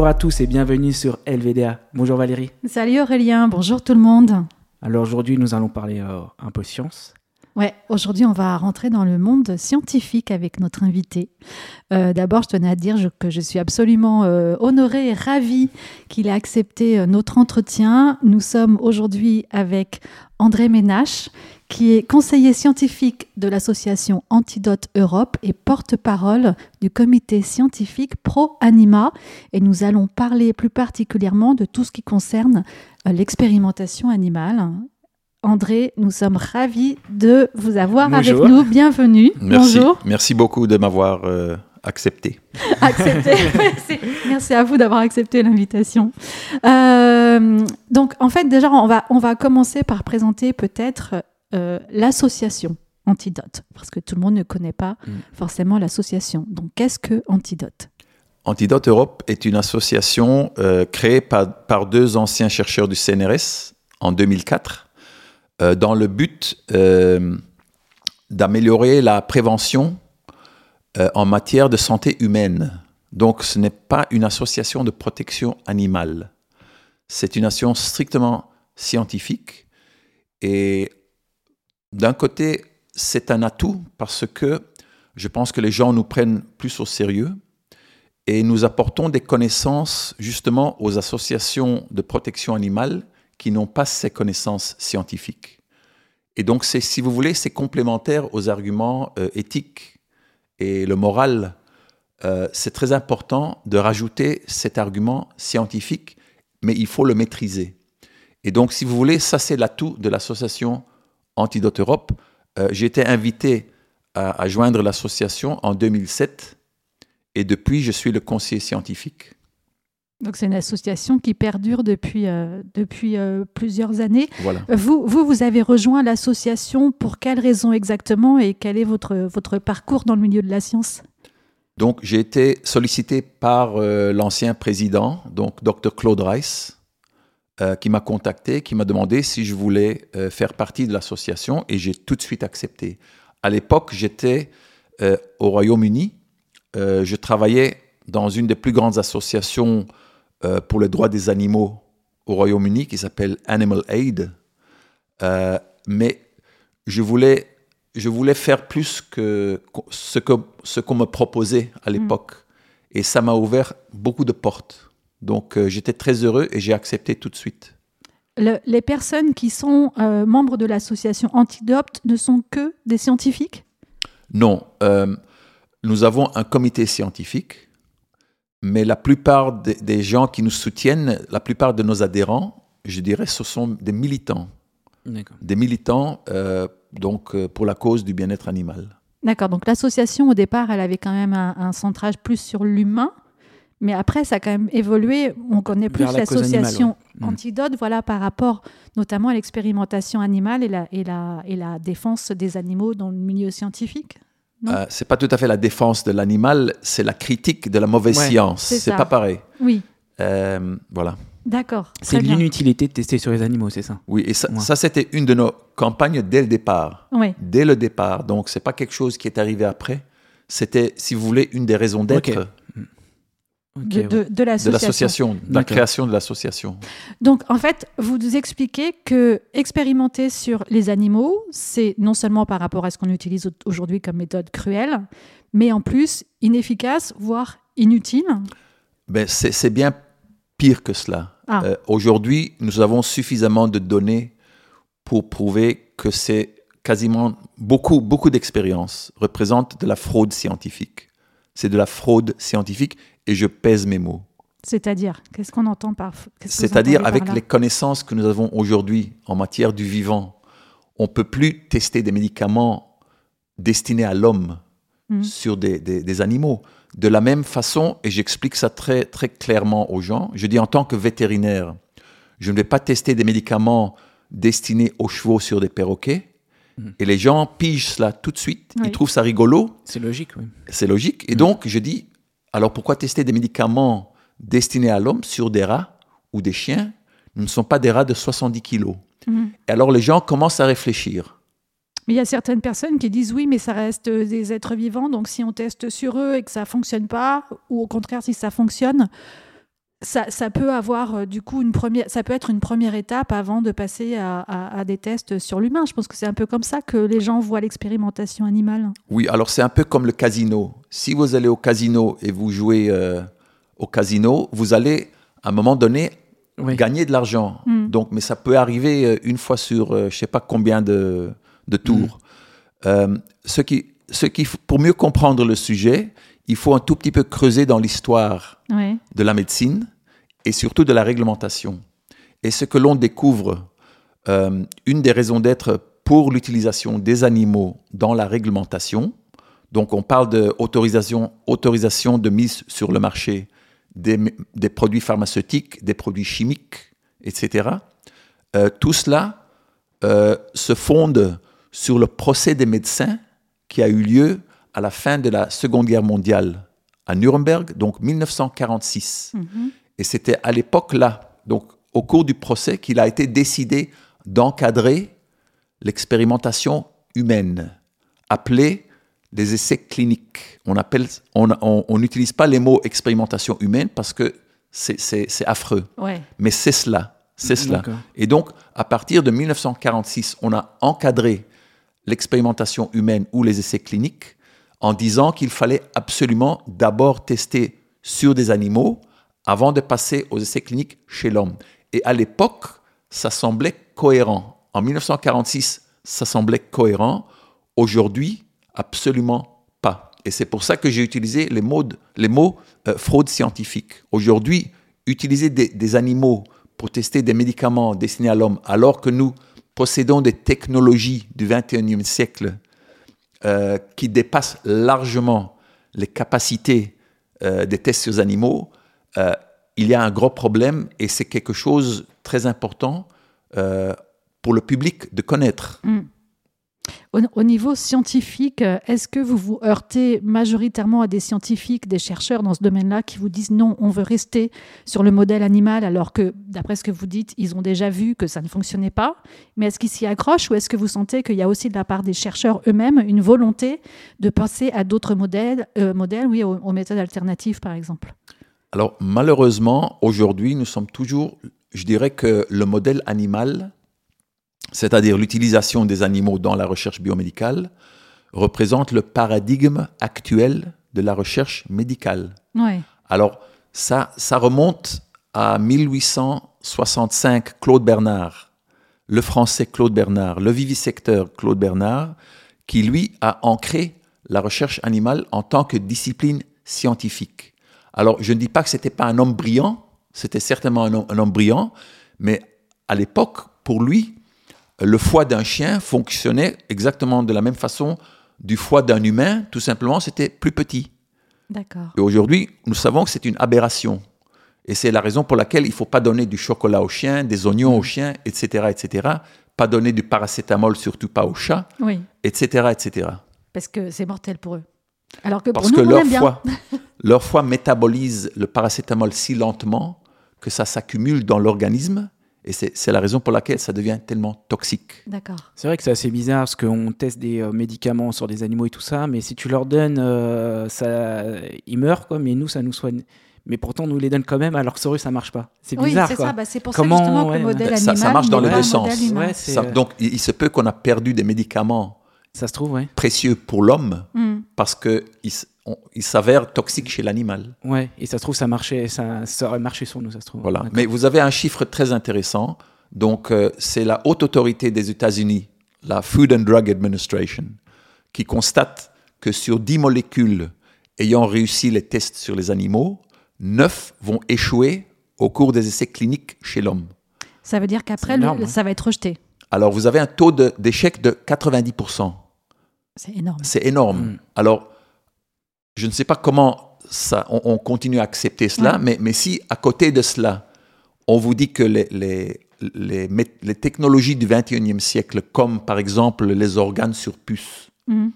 Bonjour à tous et bienvenue sur LVDA. Bonjour Valérie. Salut Aurélien, bonjour tout le monde. Alors aujourd'hui, nous allons parler euh, un peu science. Ouais, aujourd'hui, on va rentrer dans le monde scientifique avec notre invité. Euh, d'abord, je tenais à dire que je suis absolument euh, honorée et ravie qu'il ait accepté notre entretien. Nous sommes aujourd'hui avec André Ménache, qui est conseiller scientifique de l'association Antidote Europe et porte-parole du comité scientifique Pro Anima. Et nous allons parler plus particulièrement de tout ce qui concerne l'expérimentation animale André, nous sommes ravis de vous avoir avec nous. Bienvenue. Merci. Bonjour. Merci beaucoup de m'avoir euh, accepté. accepté. Merci à vous d'avoir accepté l'invitation. Euh, donc, en fait, déjà, on va, on va commencer par présenter peut-être euh, l'association Antidote, parce que tout le monde ne connaît pas mm. forcément l'association. Donc, qu'est-ce que Antidote? Antidote Europe est une association créée par, par deux anciens chercheurs du CNRS en 2004 euh, dans le but euh, d'améliorer la prévention euh, en matière de santé humaine. Donc ce n'est pas une association de protection animale. C'est une association strictement scientifique. Et d'un côté, c'est un atout parce que je pense que les gens nous prennent plus au sérieux et nous apportons des connaissances justement aux associations de protection animale qui n'ont pas ces connaissances scientifiques. Et donc, si vous voulez, c'est complémentaire aux arguments euh, éthiques et le moral. Euh, c'est très important de rajouter cet argument scientifique, mais il faut le maîtriser. Et donc, si vous voulez, ça c'est l'atout de l'association Antidote Europe. Euh, j'ai été invité à, à joindre l'association en 2007 et depuis, je suis le conseiller scientifique. Donc c'est une association qui perdure depuis, euh, depuis euh, plusieurs années. Vous, vous, vous avez rejoint l'association pour quelles raisons exactement et quel est votre, votre parcours dans le milieu de la science? Donc j'ai été sollicité par euh, l'ancien président, donc Dr Claude Rice, qui m'a contacté, qui m'a demandé si je voulais faire partie de l'association et j'ai tout de suite accepté. À l'époque, j'étais au Royaume-Uni. je travaillais dans une des plus grandes associations euh, pour les droits des animaux au Royaume-Uni qui s'appelle Animal Aid. Euh, mais je voulais, je voulais faire plus que ce qu'on ce qu'on me proposait à mm. l'époque. Et ça m'a ouvert beaucoup de portes. Donc euh, j'étais très heureux et j'ai accepté tout de suite. les personnes qui sont membres de l'association Antidote ne sont que des scientifiques? Non. nous avons un comité scientifique mais la plupart des, gens qui nous soutiennent, la plupart de nos adhérents, je dirais, ce sont des militants. Des militants euh, donc, euh, pour la cause du bien-être animal. D'accord, donc l'association au départ, elle avait quand même un, centrage plus sur l'humain, mais après ça a quand même évolué. On connaît plus l'association mm. Antidote, voilà, par rapport notamment à l'expérimentation animale et la, et, la, et la défense des animaux dans le milieu scientifique. Euh, c'est pas tout à fait la défense de l'animal, c'est la critique de la mauvaise science. C'est pas pareil. Oui. Euh, voilà. D'accord. C'est l'inutilité de tester sur les animaux, c'est ça? Oui, et ça, ça c'était une de nos campagnes dès le départ. Oui. Dès le départ. Donc, c'est pas quelque chose qui est arrivé après. C'était, si vous voulez, une des raisons d'être de, l'association. De, la création de l'association. Donc, en fait, vous nous expliquez que expérimenter sur les animaux, c'est non seulement par rapport à ce qu'on utilise aujourd'hui comme méthode cruelle, mais en plus inefficace, voire inutile. Ben, c'est bien pire que cela. Ah. Euh, aujourd'hui, nous avons suffisamment de données pour prouver que c'est quasiment beaucoup, beaucoup d'expériences représentent de la fraude scientifique. C'est de la fraude scientifique et je pèse mes mots. C'est-à-dire, qu'est-ce qu'on entend par C'est-à-dire, avec les connaissances que nous avons aujourd'hui en matière du vivant, on ne peut plus tester des médicaments destinés à l'homme hmm. sur des, animaux. De la même façon, et j'explique ça très, très clairement aux gens, je dis en tant que vétérinaire, je ne vais pas tester des médicaments destinés aux chevaux sur des perroquets. Hmm. Et les gens pigent cela tout de suite. Ils trouvent ça rigolo. C'est logique, oui. C'est logique. Et hmm. donc, je dis, alors pourquoi tester des médicaments destinés à l'homme sur des rats ou des chiens Nous ne sont pas des rats de 70 kilos? Mhm. Et alors les gens commencent à réfléchir. Mais il y a certaines personnes qui disent oui, mais ça reste des êtres vivants, donc si on teste sur eux et que ça ne fonctionne pas, ou au contraire si ça fonctionne, ça, ça peut avoir euh, du coup une première, ça peut être une première étape avant de passer à, à- à des tests sur l'humain. Je pense que c'est un peu comme ça que les gens voient l'expérimentation animale. Oui, alors c'est un peu comme le casino. Si vous allez au casino et vous jouez euh, au casino, vous allez à un moment donné Oui. gagner de l'argent. Mm. Donc, mais ça peut arriver euh, une fois sur euh, je sais pas combien de, de tours. Euh, ce qui, ce qui, pour mieux comprendre le sujet, il faut un tout petit peu creuser dans l'histoire Ouais. de la médecine et surtout de la réglementation. Et ce que l'on découvre, euh, une des raisons d'être pour l'utilisation des animaux dans la réglementation, donc on parle d'autorisation autorisation de mise sur le marché des produits pharmaceutiques, des produits chimiques, etc. Euh, tout cela euh, se fonde sur le procès des médecins qui a eu lieu à la fin de la Seconde Guerre mondiale à Nuremberg, donc 1946. Mhm. Et c'était à l'époque-là, donc au cours du procès, qu'il a été décidé d'encadrer l'expérimentation humaine, appelée des essais cliniques. On appelle, on on- on n'utilise pas les mots expérimentation humaine parce que c'est- affreux, Ouais. mais c'est cela, c'est cela. Et donc, à partir de 1946, on a encadré l'expérimentation humaine ou les essais cliniques en disant qu'il fallait absolument d'abord tester sur des animaux avant de passer aux essais cliniques chez l'homme. Et à l'époque, ça semblait cohérent. En 1946, ça semblait cohérent. Aujourd'hui, absolument pas. Et c'est pour ça que j'ai utilisé les mots, euh, fraude scientifique. Aujourd'hui, utiliser des, des animaux pour tester des médicaments destinés à l'homme, alors que nous possédons des technologies du 21e siècle euh, qui dépassent largement les capacités euh, des tests sur animaux, euh, il y a un gros problème et c'est quelque chose très important pour le public de connaître. Au, au niveau scientifique, euh, est-ce que vous vous heurtez majoritairement à des scientifiques, des chercheurs dans ce domaine-là qui vous disent non, on veut rester sur le modèle animal alors que, d'après ce que vous dites, ils ont déjà vu que ça ne fonctionnait pas? Mais est-ce qu'ils s'y accrochent ou est-ce que vous sentez qu'il y a aussi de la part des chercheurs eux-mêmes une volonté de passer à d'autres modèles, euh, modèles oui, aux méthodes alternatives par exemple? Alors malheureusement, aujourd'hui, nous sommes toujours, je dirais que le modèle animal, c'est-à-dire l'utilisation des animaux dans la recherche biomédicale, représente le paradigme actuel de la recherche médicale. Ouais. Alors, ça, ça remonte à 1865, Claude Bernard, le français Claude Bernard, le vivisecteur Claude Bernard, qui lui a ancré la recherche animale en tant que discipline scientifique. Alors, je ne dis pas que c'était pas un homme brillant, c'était certainement un homme, un homme brillant, mais à l'époque, pour lui, le foie d'un chien fonctionnait exactement de la même façon du foie d'un humain, tout simplement, c'était plus petit. D'accord. Et aujourd'hui, nous savons que c'est une aberration. Et c'est la raison pour laquelle il ne faut pas donner du chocolat aux chiens, des oignons aux chiens, etc., etc. Pas donner du paracétamol, surtout pas aux chats, Oui, etc., etc. parce que c'est mortel pour eux. Alors que pour Parce nous, que on leur aime bien. foie, leur foie métabolise le paracétamol si lentement que ça s'accumule dans l'organisme. Et c'est c'est la raison pour laquelle ça devient tellement toxique. D'accord. C'est vrai que c'est assez bizarre parce qu'on teste des euh, médicaments sur des animaux et tout ça, mais si tu leur donnes, euh, ça, ils meurent, quoi, mais nous, ça nous soigne. Mais pourtant, nous les donne quand même, alors que sur eux, ça marche pas. C'est Oui, bizarre, c'est quoi. ça. Bah, c'est pour Comment, ça justement que ouais, le modèle ça- ça animal marche dans les deux sens. Ouais, c'est, Ça- donc, il, il se peut qu'on a perdu des médicaments Ça se trouve, ouais. précieux pour l'homme Hmm. parce il s'avèrent toxiques chez l'animal. Ouais, et ça se trouve, ça marchait, ça, ça aurait marché sur nous, ça se trouve. Voilà. Mais vous avez un chiffre très intéressant. Donc, euh, c'est la haute autorité des États-Unis, la Food and Drug Administration, qui constate que sur 10 molécules ayant réussi les tests sur les animaux, 9 vont échouer au cours des essais cliniques chez l'homme. Ça veut dire qu'après, hein. ça va être rejeté. Alors, vous avez un taux de- d'échec de 90%. C'est énorme. C'est énorme. Mm. Alors, je ne sais pas comment ça, on, on continue à accepter cela, mais, mais si à côté de cela, on vous dit que les, les, les, technologies du 21e siècle, comme par exemple les organes sur puce, Mhm.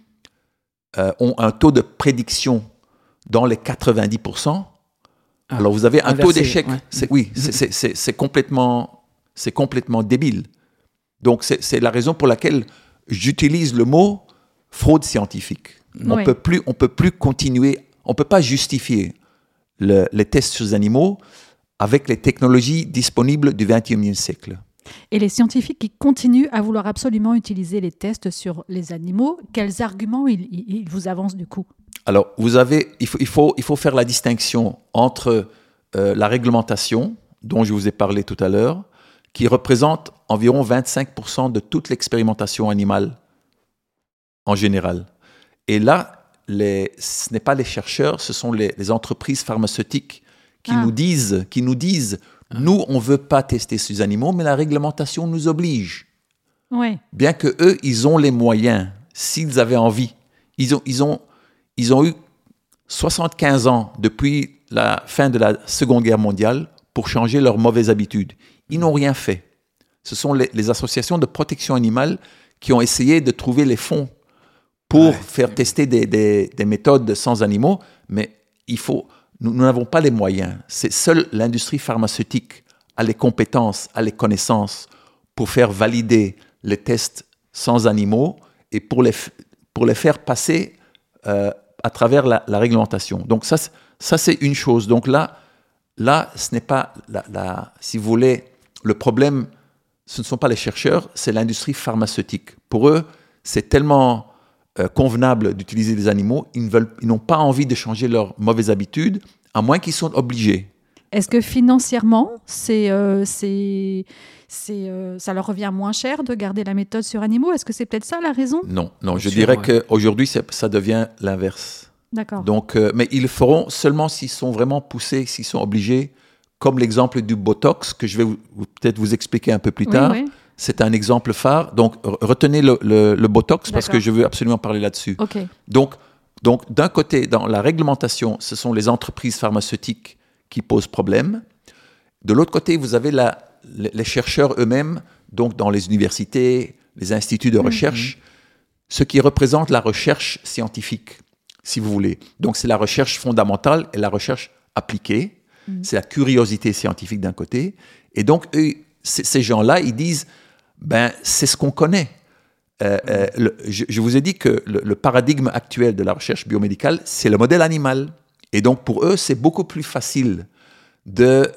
euh, ont un taux de prédiction dans les 90%, Ah, alors vous avez un taux d'échec. ouais. Oui, c'est, complètement, complètement débile. Donc c'est, c'est la raison pour laquelle j'utilise le mot fraude scientifique. On Oui. peut plus, on peut plus continuer, on peut pas justifier le- les tests sur les animaux avec les technologies disponibles du XXIe siècle. Et les scientifiques qui continuent à vouloir absolument utiliser les tests sur les animaux, quels arguments ils, ils vous avancent du coup? Alors, vous avez, il faut, il faut, il faut faire la distinction entre euh, la réglementation, dont je vous ai parlé tout à l'heure, qui représente environ 25% de toute l'expérimentation animale en général. Et là, les, ce n'est pas les chercheurs, ce sont les, les entreprises pharmaceutiques qui Ah. nous disent, qui nous disent, nous, on veut pas tester ces animaux, mais la réglementation nous oblige. Oui. Bien que eux, ils ont les moyens, s'ils avaient envie. Ils ont, ils ont, ils ont eu 75 ans depuis la fin de la Seconde Guerre mondiale pour changer leurs mauvaises habitudes. Ils n'ont rien fait. Ce sont les, les associations de protection animale qui ont essayé de trouver les fonds pour Ouais. faire tester des, des- des méthodes sans animaux, mais il faut, nous n'avons pas les moyens. C'est seule l'industrie pharmaceutique a les compétences, a les connaissances pour faire valider les tests sans animaux et pour les, pour les faire passer euh, à travers la, la réglementation. Donc ça, c'est- ça c'est une chose. Donc là, là, ce n'est pas, la, la- si vous voulez, le problème, ce ne sont pas les chercheurs, c'est l'industrie pharmaceutique. Pour eux, c'est tellement euh, convenable d'utiliser des animaux, ils ne veulent, ils n'ont pas envie de changer leurs mauvaises habitudes, à moins qu'ils soient obligés. Est-ce que financièrement, c'est, euh, c'est, c'est, euh, ça leur revient moins cher de garder la méthode sur animaux? Est-ce que c'est peut-être ça la raison? Non, non, je Sûr, dirais ouais. qu'aujourd'hui, c'est- ça devient l'inverse. D'accord. Donc, euh, mais ils le feront seulement s'ils sont vraiment poussés, s'ils sont obligés, comme l'exemple du Botox, que je vais peut-être vous expliquer un peu plus Oui, tard. oui. C'est un exemple phare. Donc, re- retenez le, le- le Botox parce que je veux absolument parler là-dessus. Donc, donc d'un côté, dans la réglementation, ce sont les entreprises pharmaceutiques qui posent problème. De l'autre côté, vous avez la- les chercheurs eux-mêmes, donc dans les universités, les instituts de recherche, ce qui représente la recherche scientifique, si vous voulez. Donc, c'est la recherche fondamentale et la recherche appliquée. C'est la curiosité scientifique d'un côté. Et donc, eux, ces gens-là, ils disent, ben, c'est ce qu'on connaît. Euh, euh, le- je, je vous ai dit que le, le paradigme actuel de la recherche biomédicale, c'est le modèle animal. Et donc, pour eux, c'est beaucoup plus facile de,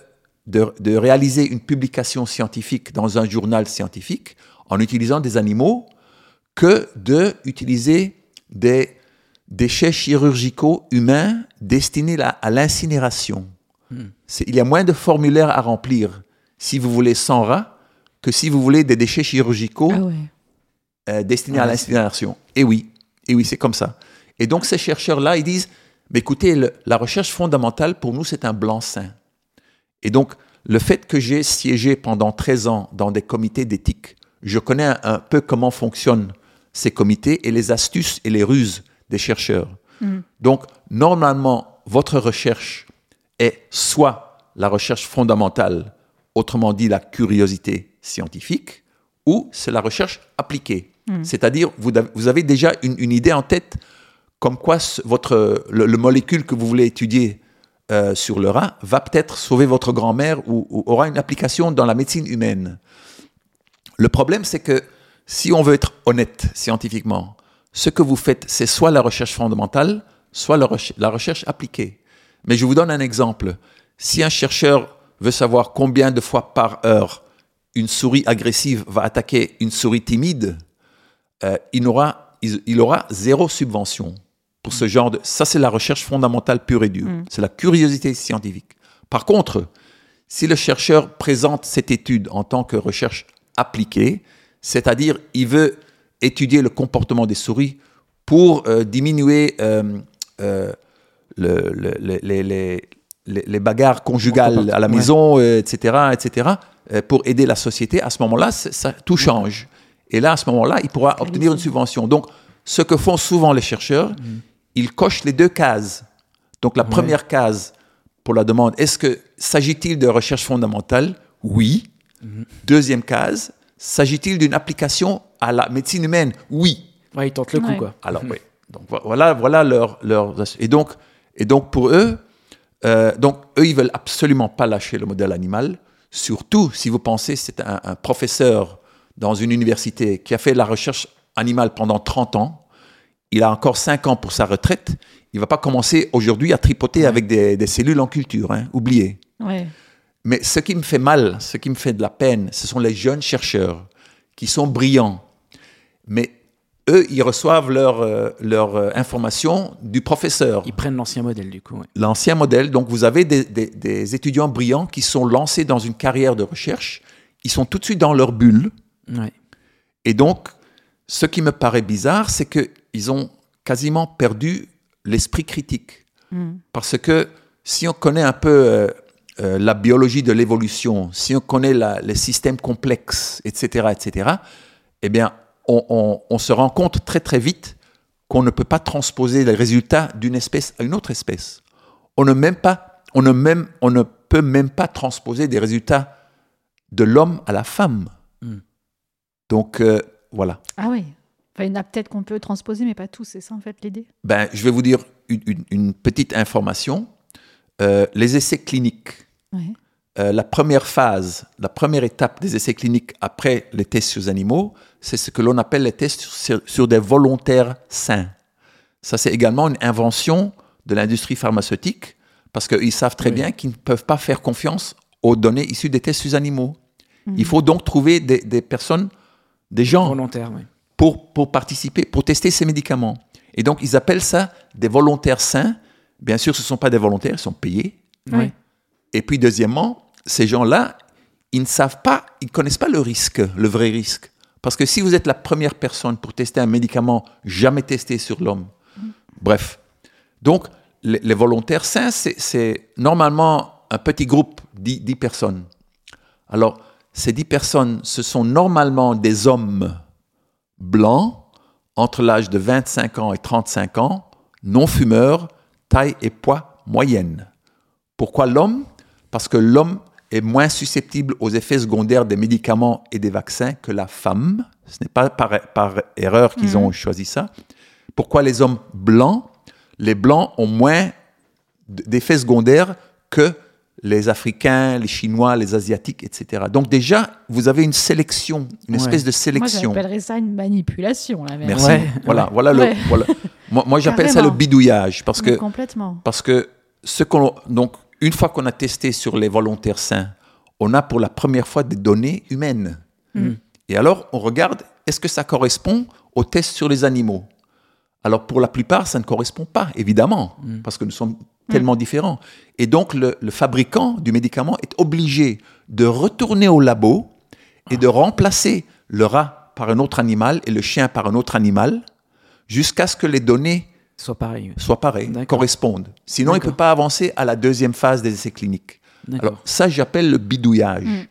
de, de réaliser une publication scientifique dans un journal scientifique en utilisant des animaux que de utiliser des déchets chirurgicaux humains destinés à, à l'incinération. C'est- Il y a moins de formulaires à remplir si vous voulez 100 rats que si vous voulez des déchets chirurgicaux Ah ouais. euh, destinés à Ah, l'incinération. Et oui, et oui, c'est comme ça. Et donc ces chercheurs-là, ils disent, mais écoutez, le- la recherche fondamentale pour nous, c'est un blanc-seing. Et donc le fait que j'ai siégé pendant 13 ans dans des comités d'éthique, je connais un, un peu comment fonctionnent ces comités et les astuces et les ruses des chercheurs. Donc normalement, votre recherche est soit la recherche fondamentale, autrement dit la curiosité scientifique, ou c'est la recherche appliquée. C'est-à-dire, vous, avez- vous avez déjà une, une idée en tête comme quoi votre, le, le molécule que vous voulez étudier euh, sur le rat va peut-être sauver votre grand-mère ou, ou aura une application dans la médecine humaine. Le problème, c'est que si on veut être honnête scientifiquement, ce que vous faites, c'est soit la recherche fondamentale, soit la recherche appliquée. Mais je vous donne un exemple. Si un chercheur veut savoir combien de fois par heure une souris agressive va attaquer une souris timide, euh, il, n'aura- il- il aura zéro subvention pour ce genre de... Ça, c'est la recherche fondamentale pure et dure. C'est la curiosité scientifique. Par contre, si le chercheur présente cette étude en tant que recherche appliquée, c'est-à-dire il veut étudier le comportement des souris pour euh, diminuer euh, euh, le- le- le- les, les- les- les bagarres conjugales à la maison, etc., etc., pour aider la société, à ce moment-là, ça, tout change. Et là, à ce moment-là, il pourra obtenir une subvention. Donc, ce que font souvent les chercheurs, ils cochent les deux cases. Donc, la Ouais. première case pour la demande, est-ce que s'agit-il de recherche fondamentale? Oui. Deuxième case, s'agit-il d'une application à la médecine humaine? Oui. Ouais, ils tentent le coup, Ouais. quoi. Alors oui. Donc vo- voilà, voilà leur, leur et donc et donc pour eux, euh, donc eux ils veulent absolument pas lâcher le modèle animal. Surtout si vous pensez c'est un, un professeur dans une université qui a fait la recherche animale pendant 30 ans. Il a encore 5 ans pour sa retraite. Il va pas commencer aujourd'hui à tripoter avec des, des cellules en culture. Hein, oubliez. Ouais. Mais ce qui me fait mal, ce qui me fait de la peine, ce sont les jeunes chercheurs qui sont brillants. Mais eux, ils reçoivent leur, euh, leur euh, information du professeur. Ils prennent l'ancien modèle, du coup. ouais. L'ancien modèle, donc vous avez des, des- des étudiants brillants qui sont lancés dans une carrière de recherche. Ils sont tout de suite dans leur bulle. Ouais. Et donc, ce qui me paraît bizarre, c'est qu'ils ont quasiment perdu l'esprit critique. Mm. Parce que si on connaît un peu euh, euh, la biologie de l'évolution, si on connaît la- les systèmes complexes, etc., etc., eh bien, on, on- on se rend compte très très vite qu'on ne peut pas transposer les résultats d'une espèce à une autre espèce. On ne, même pas, on, ne même, on ne peut même pas transposer des résultats de l'homme à la femme. Mm. Donc, euh, voilà. Ah oui. Enfin, il y en a peut-être qu'on peut transposer, mais pas tous. C'est ça, en fait, l'idée? Ben, je vais vous dire une, une- une petite information. Euh, les essais cliniques. Euh, la première phase, la première étape des essais cliniques après les tests sur les animaux, c'est ce que l'on appelle les tests sur, sur des volontaires sains. Ça, c'est également une invention de l'industrie pharmaceutique parce qu'ils savent très Oui. bien qu'ils ne peuvent pas faire confiance aux données issues des tests sur les animaux. Mhm. Il faut donc trouver des, des personnes, des gens Volontaire, oui. pour, pour participer, pour tester ces médicaments. Et donc, ils appellent ça des volontaires sains. Bien sûr, ce ne sont pas des volontaires, ils sont payés. Et puis, deuxièmement, ces gens-là, ils ne savent pas, ils ne connaissent pas le risque, le vrai risque. Parce que si vous êtes la première personne pour tester un médicament jamais testé sur l'homme, bref. Donc, les, volontaires sains, c'est- normalement un petit groupe, 10, 10 personnes. Alors, ces 10 personnes, ce sont normalement des hommes blancs, entre l'âge de 25 ans et 35 ans, non fumeurs, taille et poids moyenne. Pourquoi l'homme? Parce que l'homme est moins susceptible aux effets secondaires des médicaments et des vaccins que la femme. Ce n'est pas par, par erreur qu'ils Mhm. ont choisi ça. Pourquoi les hommes blancs? Les blancs ont moins d'effets secondaires que les Africains, les Chinois, les Asiatiques, etc. Donc déjà, vous avez une sélection, une Ouais. espèce de Moi, sélection. j'appellerais ça une manipulation, la merde. Merci. Ouais, voilà, ouais. voilà le. Voilà. Moi, moi, j'appelle ça le bidouillage parce que Complètement. parce que ce qu'on donc une fois qu'on a testé sur les volontaires sains, on a pour la première fois des données humaines. Mm. Et alors on regarde est-ce que ça correspond aux tests sur les animaux? Alors pour la plupart, ça ne correspond pas, évidemment, Mm. parce que nous sommes tellement différents. Et donc le, le fabricant du médicament est obligé de retourner au labo et de remplacer le rat par un autre animal et le chien par un autre animal jusqu'à ce que les données Soit pareil. pareilles, D'accord. correspondent. Sinon, il ne peut pas avancer à la deuxième phase des essais cliniques. Alors ça, j'appelle le bidouillage. Mm.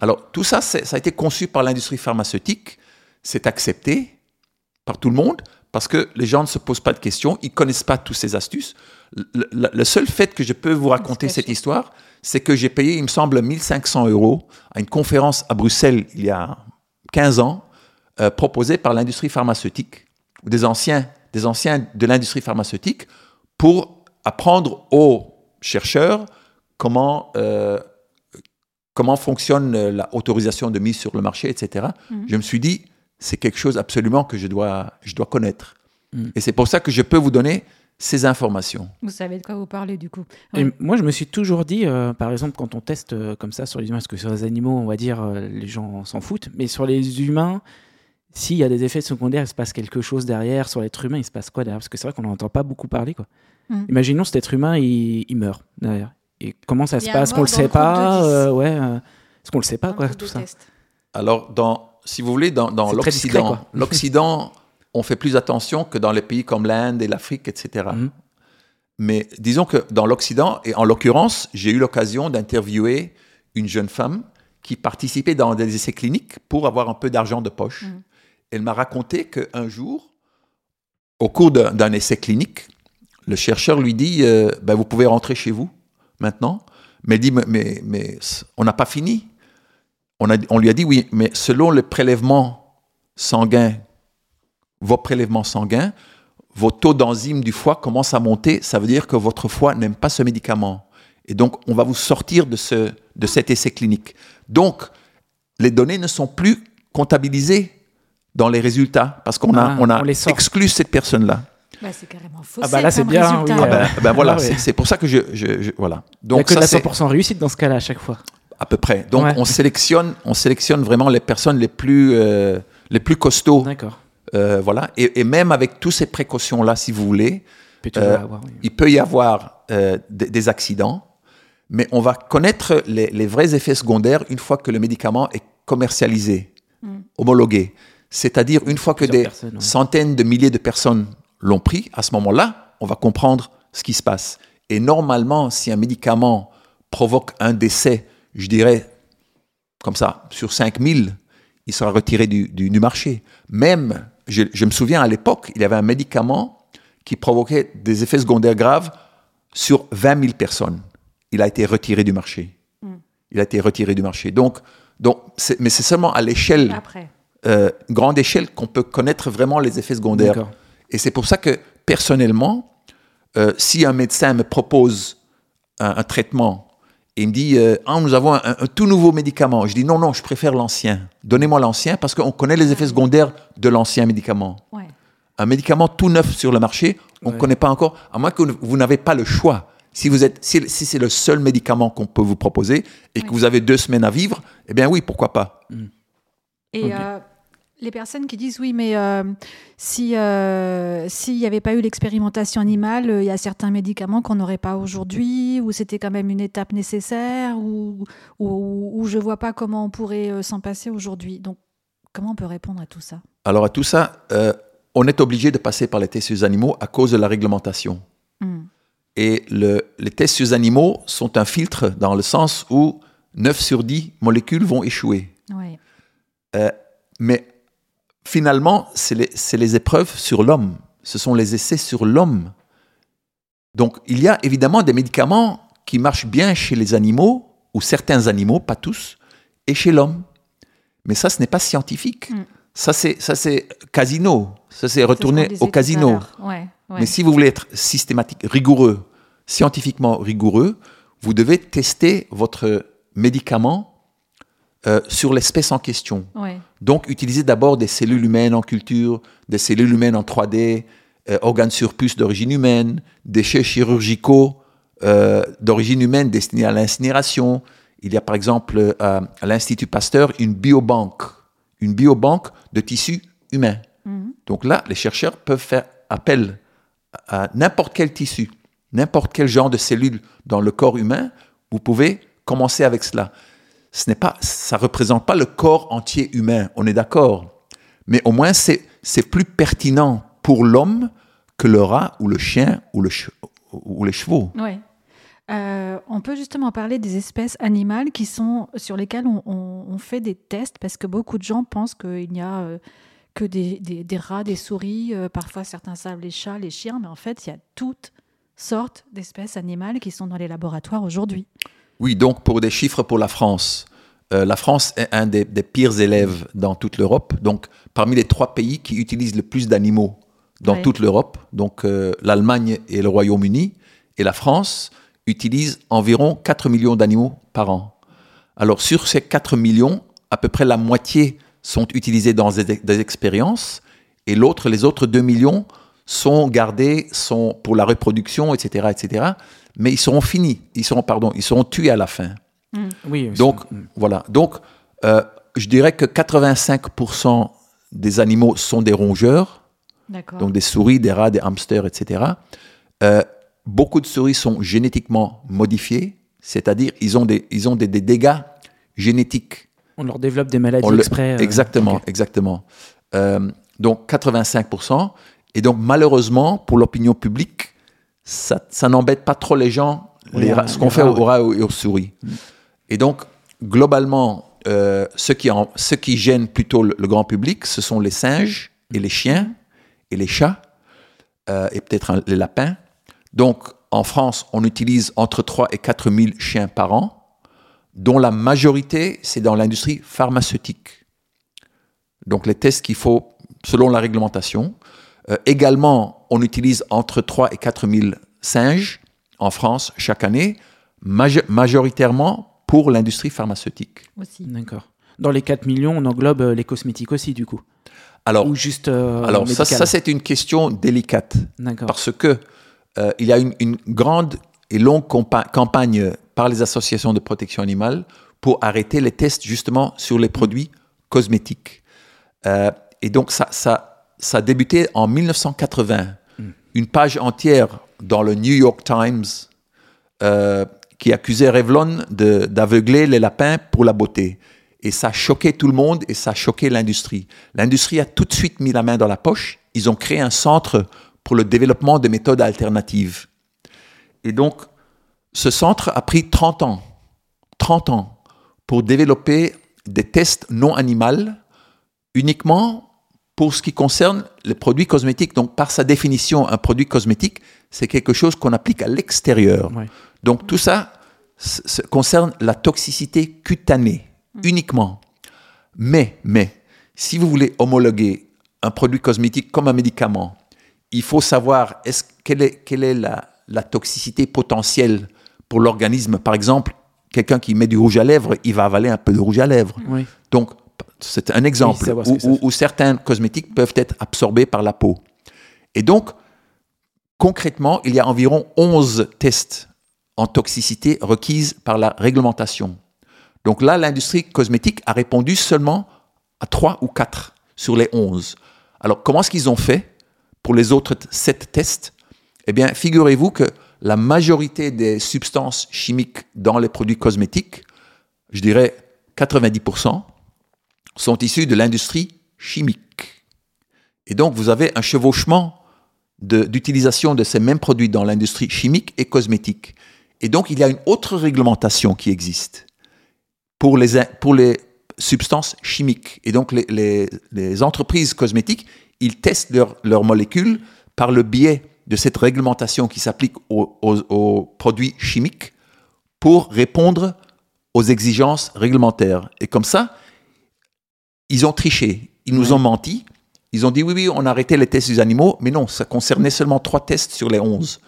Alors tout ça, ça a été conçu par l'industrie pharmaceutique, c'est accepté par tout le monde parce que les gens ne se posent pas de questions, ils connaissent pas toutes ces astuces. Le, le- le seul fait que je peux vous raconter cette histoire, c'est que j'ai payé, il me semble, 1500 euros à une conférence à Bruxelles il y a 15 ans, euh, proposée par l'industrie pharmaceutique, ou des anciens, des anciens de l'industrie pharmaceutique, pour apprendre aux chercheurs comment, euh, comment fonctionne euh, la autorisation de mise sur le marché, etc. Mhm. Je me suis dit, c'est quelque chose absolument que je dois, je dois connaître. Mhm. Et c'est pour ça que je peux vous donner ces informations. Vous savez de quoi vous parlez, du coup. Et moi, je me suis toujours dit, euh, par exemple, quand on teste euh, comme ça sur les humains, parce que sur les animaux, on va dire, euh, les gens s'en foutent, mais sur les humains, s'il y a des effets secondaires, il se passe quelque chose derrière. Sur l'être humain, il se passe quoi derrière? Parce que c'est vrai qu'on n'entend pas beaucoup parler. Quoi. Mm. Imaginons cet être humain, il, il meurt derrière. Et comment ça se passe? Qu'on le sait pas euh, Ouais. euh, Est-ce qu'on le sait pas, quoi, tout ça? test. Alors, dans, si vous voulez, dans, l'Occident, l'Occident, on fait plus attention que dans les pays comme l'Inde et l'Afrique, etc. Mhm. Mais disons que dans l'Occident, et en l'occurrence, j'ai eu l'occasion d'interviewer une jeune femme qui participait dans des essais cliniques pour avoir un peu d'argent de poche. Mhm. Elle m'a raconté qu'un jour, au cours d'un essai clinique, le chercheur lui dit euh, ben, Vous pouvez rentrer chez vous maintenant. Mais elle dit Mais, on n'a pas fini. On, lui a dit Oui, mais selon le prélèvement sanguin, vos prélèvements sanguins, vos taux d'enzymes du foie commencent à monter. Ça veut dire que votre foie n'aime pas ce médicament. Et donc, on va vous sortir de cet essai clinique. Donc, les données ne sont plus comptabilisées dans les résultats parce qu'on a, Ah, on a on les sort. exclu cette personne-là. Bah, c'est carrément faux. Ah bah là, c'est bien, oui, Ah voilà, Ah ouais. c'est- pour ça que je, je- je- voilà. Il n'y a que de ça la c'est 100% réussite dans ce cas-là à chaque fois. À peu près. Donc, Ouais. on, sélectionne, on sélectionne vraiment les personnes les plus, euh, les plus costauds. D'accord. Euh, voilà. Et, et même avec toutes ces précautions-là, si vous voulez, Peut Euh, avoir, oui. il peut y avoir euh, des, des accidents, mais on va connaître les, les vrais effets secondaires une fois que le médicament est commercialisé, homologué. C'est-à-dire une fois que des ouais. centaines de milliers de personnes l'ont pris, à ce moment-là, on va comprendre ce qui se passe. Et normalement, si un médicament provoque un décès, je dirais, comme ça, sur 5000, il sera retiré du, du- du marché. Même, je, je me souviens à l'époque, il y avait un médicament qui provoquait des effets secondaires graves sur 20 000 personnes. Il a été retiré du marché. Il a été retiré du marché. Donc, donc mais c'est seulement à l'échelle, Après. Euh, grande échelle, qu'on peut connaître vraiment les effets secondaires. Et c'est pour ça que, personnellement, euh, si un médecin me propose un, un traitement et il me dit euh, Ah, Nous avons un, un tout nouveau médicament, je dis Non, non, je préfère l'ancien. Donnez-moi l'ancien parce qu'on connaît les effets secondaires de l'ancien médicament. Ouais. Un médicament tout neuf sur le marché, on ne Ouais. connaît pas encore, à moins que vous n'avez pas le choix. Si, vous êtes, si, si c'est le seul médicament qu'on peut vous proposer et que vous avez deux semaines à vivre, eh bien oui, pourquoi pas Et Ok. euh, les personnes qui disent oui, mais euh, si euh, s'il n'y avait pas eu l'expérimentation animale, euh, il y a certains médicaments qu'on n'aurait pas aujourd'hui, ou c'était quand même une étape nécessaire, ou, ou, ou je vois pas comment on pourrait euh, s'en passer aujourd'hui. Donc, comment on peut répondre à tout ça? Alors à tout ça, on est obligé de passer par les tests sur les animaux à cause de la réglementation. Hmm. Et le- les tests sur les animaux sont un filtre dans le sens où 9 sur 10 molécules vont échouer. Mais finalement, c'est les, les épreuves sur l'homme. Ce sont les essais sur l'homme. Donc, il y a évidemment des médicaments qui marchent bien chez les animaux, ou certains animaux, pas tous, et chez l'homme. Mais ça, ce n'est pas scientifique. Mm. Ça, c'est, casino. Ça, c'est C'est ce retourner au casino. l'heure. Ouais, ouais. Mais si vous voulez être systématique, rigoureux, scientifiquement rigoureux, vous devez tester votre médicament euh, sur l'espèce en question. Ouais. Donc, utilisez d'abord des cellules humaines en culture, des cellules humaines en 3D, euh, organes sur puce d'origine humaine, déchets chirurgicaux euh, d'origine humaine destinés à l'incinération. Il y a par exemple euh, à l'Institut Pasteur une biobanque, une biobanque de tissus humains. Mhm. Donc là, les chercheurs peuvent faire appel à n'importe quel tissu, n'importe quel genre de cellule dans le corps humain. Vous pouvez commencer avec cela. Ce n'est pas, ça représente pas le corps entier humain, on est d'accord. Mais au moins, c'est, c'est plus pertinent pour l'homme que le rat ou le chien ou, le les chevaux. Ouais. Euh, on peut justement parler des espèces animales qui sont sur lesquelles on, fait des tests parce que beaucoup de gens pensent qu'il n'y a euh, que des, des- des rats, des souris, euh, parfois certains savent les chats, les chiens, mais en fait il y a toutes sortes d'espèces animales qui sont dans les laboratoires aujourd'hui. Oui, donc pour des chiffres pour la France, euh, la France est un des, des pires élèves dans toute l'Europe. Donc parmi les trois pays qui utilisent le plus d'animaux dans Ouais. toute l'Europe, donc euh, l'Allemagne et le Royaume-Uni, et la France utilisent environ 4 millions d'animaux par an. Alors sur ces 4 millions, à peu près la moitié sont utilisés dans des, des expériences, et l'autre, les autres 2 millions sont gardés sont pour la reproduction, etc., etc. Mais ils seront finis, ils seront, pardon, ils seront tués à la fin. Oui, ils Donc, sont- voilà. Donc, euh, je dirais que 85% des animaux sont des rongeurs, D'accord. donc des souris, des rats, des hamsters, etc. Euh, beaucoup de souris sont génétiquement modifiées, c'est-à-dire ils ont des, ils ont des, des dégâts génétiques. on leur développe des maladies le- exprès. euh, exactement, exactement. Euh, donc 85%. Et donc malheureusement, pour l'opinion publique, ça, ça n'embête pas trop les gens, les ce qu'on fait aux rats et aux souris. Et donc, globalement, euh, ce, qui en- ce qui gêne plutôt le, le grand public, ce sont les singes et les chiens et les chats euh, et peut-être les lapins. Donc, en France, on utilise entre 3 et 4 000 chiens par an, dont la majorité, c'est dans l'industrie pharmaceutique. Donc, les tests qu'il faut selon la réglementation. Euh, également, on utilise entre 3 et 4 000 singes en France chaque année, maje- majoritairement pour l'industrie pharmaceutique. aussi. D'accord. Dans les 4 millions, on englobe euh, les cosmétiques aussi, du coup. Alors, Ou juste. euh, alors ça, ça, c'est une question délicate. D'accord. parce que euh, il y a une, une grande et longue compa- campagne par les associations de protection animale pour arrêter les tests justement sur les produits cosmétiques. Euh, et donc ça, ça, ça a débuté en 1980. Une page entière dans le New York Times euh, qui accusait Revlon d'aveugler les lapins pour la beauté. Et ça a choqué tout le monde et ça a choqué l'industrie. L'industrie a tout de suite mis la main dans la poche. Ils ont créé un centre pour le développement de méthodes alternatives. Et donc, ce centre a pris 30 ans, 30 ans, pour développer des tests non animaux uniquement pour ce qui concerne les produits cosmétiques. Donc, par sa définition, un produit cosmétique, c'est quelque chose qu'on applique à l'extérieur. Donc, tout ça concerne la toxicité cutanée uniquement. Mais, mais, si vous voulez homologuer un produit cosmétique comme un médicament, il faut savoir quelle est, quelle est la, la toxicité potentielle pour l'organisme. Par exemple, quelqu'un qui met du rouge à lèvres, il va avaler un peu de rouge à lèvres. Oui. Donc, c'est un exemple où certains cosmétiques peuvent être absorbés par la peau. Et donc, concrètement, il y a environ 11 tests en toxicité requises par la réglementation. Donc là, l'industrie cosmétique a répondu seulement à 3 ou 4 sur les 11. Alors, comment est-ce qu'ils ont fait pour les autres 7 tests? Eh bien, figurez-vous que la majorité des substances chimiques dans les produits cosmétiques, je dirais 90%, sont issus de l'industrie chimique. Et donc, vous avez un chevauchement d'utilisation de, ces mêmes produits dans l'industrie chimique et cosmétique. Et donc, il y a une autre réglementation qui existe pour les, pour les substances chimiques. Et donc, les, entreprises cosmétiques, ils testent leurs molécules par le biais de cette réglementation qui s'applique aux- aux produits chimiques pour répondre aux exigences réglementaires. Et comme ça, ils ont triché, ils nous ont menti, ils ont dit oui, oui, on a arrêté les tests des animaux, mais non, ça concernait seulement trois tests sur les 11.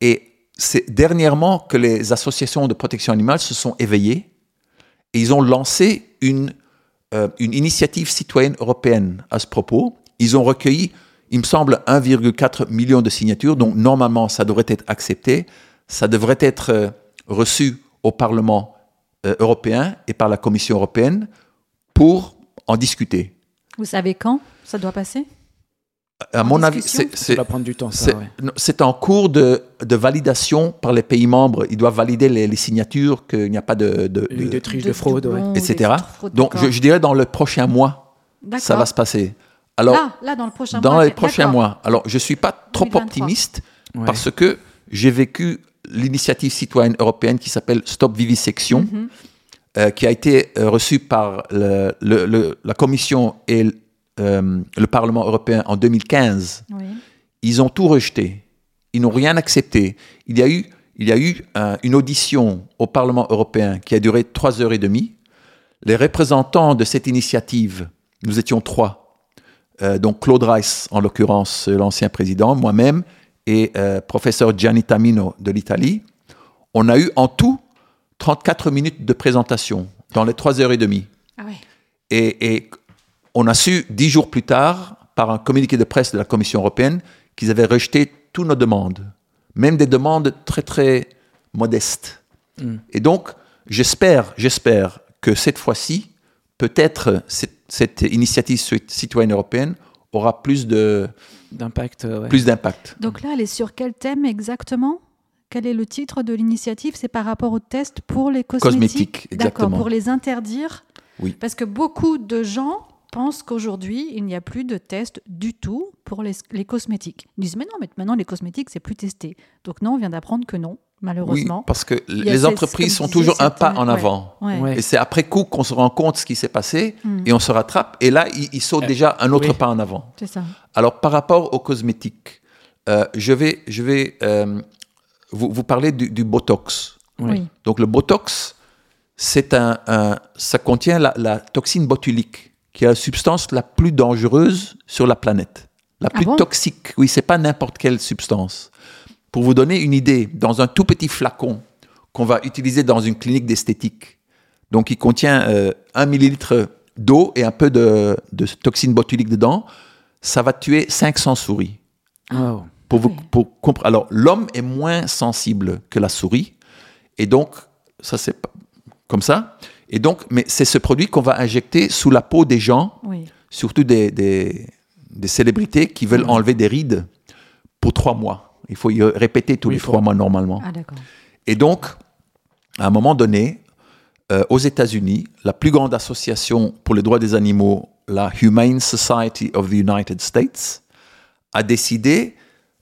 Et c'est dernièrement que les associations de protection animale se sont éveillées et ils ont lancé une, euh, une initiative citoyenne européenne à ce propos. Ils ont recueilli, il me semble, 1,4 million de signatures, donc normalement ça devrait être accepté, ça devrait être euh, reçu au Parlement euh, européen et par la Commission européenne pour en discuter. Vous savez quand ça doit passer? À En mon avis, c'est- Ça va prendre du temps, ça. c'est ouais. non, c'est en cours de, de validation par les pays membres. Ils doivent valider les, les signatures, qu'il n'y a pas de, de- De, de- triche, de fraude, ouais. etc. fraudes, Donc, je, je dirais dans le prochain mois, ça va se passer. Alors, là, là, dans le prochain dans mois. les prochains mois. Alors, je suis pas trop 2023. optimiste Ouais. parce que j'ai vécu l'initiative citoyenne européenne qui s'appelle Stop Vivisection, Mhm. Euh, qui a été euh, reçue par le- le- le- la Commission et le- euh, le Parlement européen en 2015 Oui. ils ont tout rejeté. Ils n'ont rien accepté. Il y a eu, il y a eu une audition au Parlement européen qui a duré trois heures et demie. Les représentants de cette initiative, nous étions trois. Euh, donc Claude Reiss, en l'occurrence l'ancien président, moi-même et euh, professeur Gianni Tamino de l'Italie. On a eu en tout 34 minutes de présentation dans les trois heures et demie. Ah. Et, et on a su dix jours plus tard, par un communiqué de presse de la Commission européenne, qu'ils avaient rejeté toutes nos demandes, même des demandes très très modestes. Mm. Et donc, j'espère, j'espère que cette fois-ci, peut-être cette, cette initiative ci- citoyenne européenne aura plus de D'impact, ouais. plus d'impact. Donc là, elle est sur quel thème exactement? Quel est le titre de l'initiative? C'est par rapport aux tests pour les cosmétiques Cosmétiques, D'accord, exactement. pour les interdire? Oui. Parce que beaucoup de gens pensent qu'aujourd'hui, il n'y a plus de tests du tout pour les, les cosmétiques. Ils disent, mais non, mais maintenant, les cosmétiques, c'est plus testé. Donc non, on vient d'apprendre que non, Oui, malheureusement. parce que les entreprises sont toujours un pas en avant. Ouais. Ouais. Et c'est après coup qu'on se rend compte ce qui s'est passé Mm. et on se rattrape. Et là, ils, ils sautent Euh, déjà un autre oui. pas en avant. C'est ça. Alors, par rapport aux cosmétiques, euh, je vais, je vais euh, vous, vous parler du, du Botox. Oui. Donc, le Botox, c'est un, un- ça contient la, la toxine botulique, qui est la substance la plus dangereuse sur la planète. La Ah plus bon? toxique. Oui, c'est pas n'importe quelle substance. Pour vous donner une idée, dans un tout petit flacon qu'on va utiliser dans une clinique d'esthétique, donc il contient euh, un millilitre d'eau et un peu de, de toxine botulique dedans, ça va tuer 500 souris. Wow. Pour vous, oui. pour compre- Alors, l'homme est moins sensible que la souris. Et donc, ça, c'est comme ça. Et donc, mais c'est ce produit qu'on va injecter sous la peau des gens, Oui. surtout des, des, des célébrités qui veulent enlever des rides pour trois mois. Il faut y répéter tous Oui, les faut- trois mois normalement. Ah. Et donc, à un moment donné, euh, aux États-Unis, la plus grande association pour les droits des animaux, la Humane Society of the United States, a décidé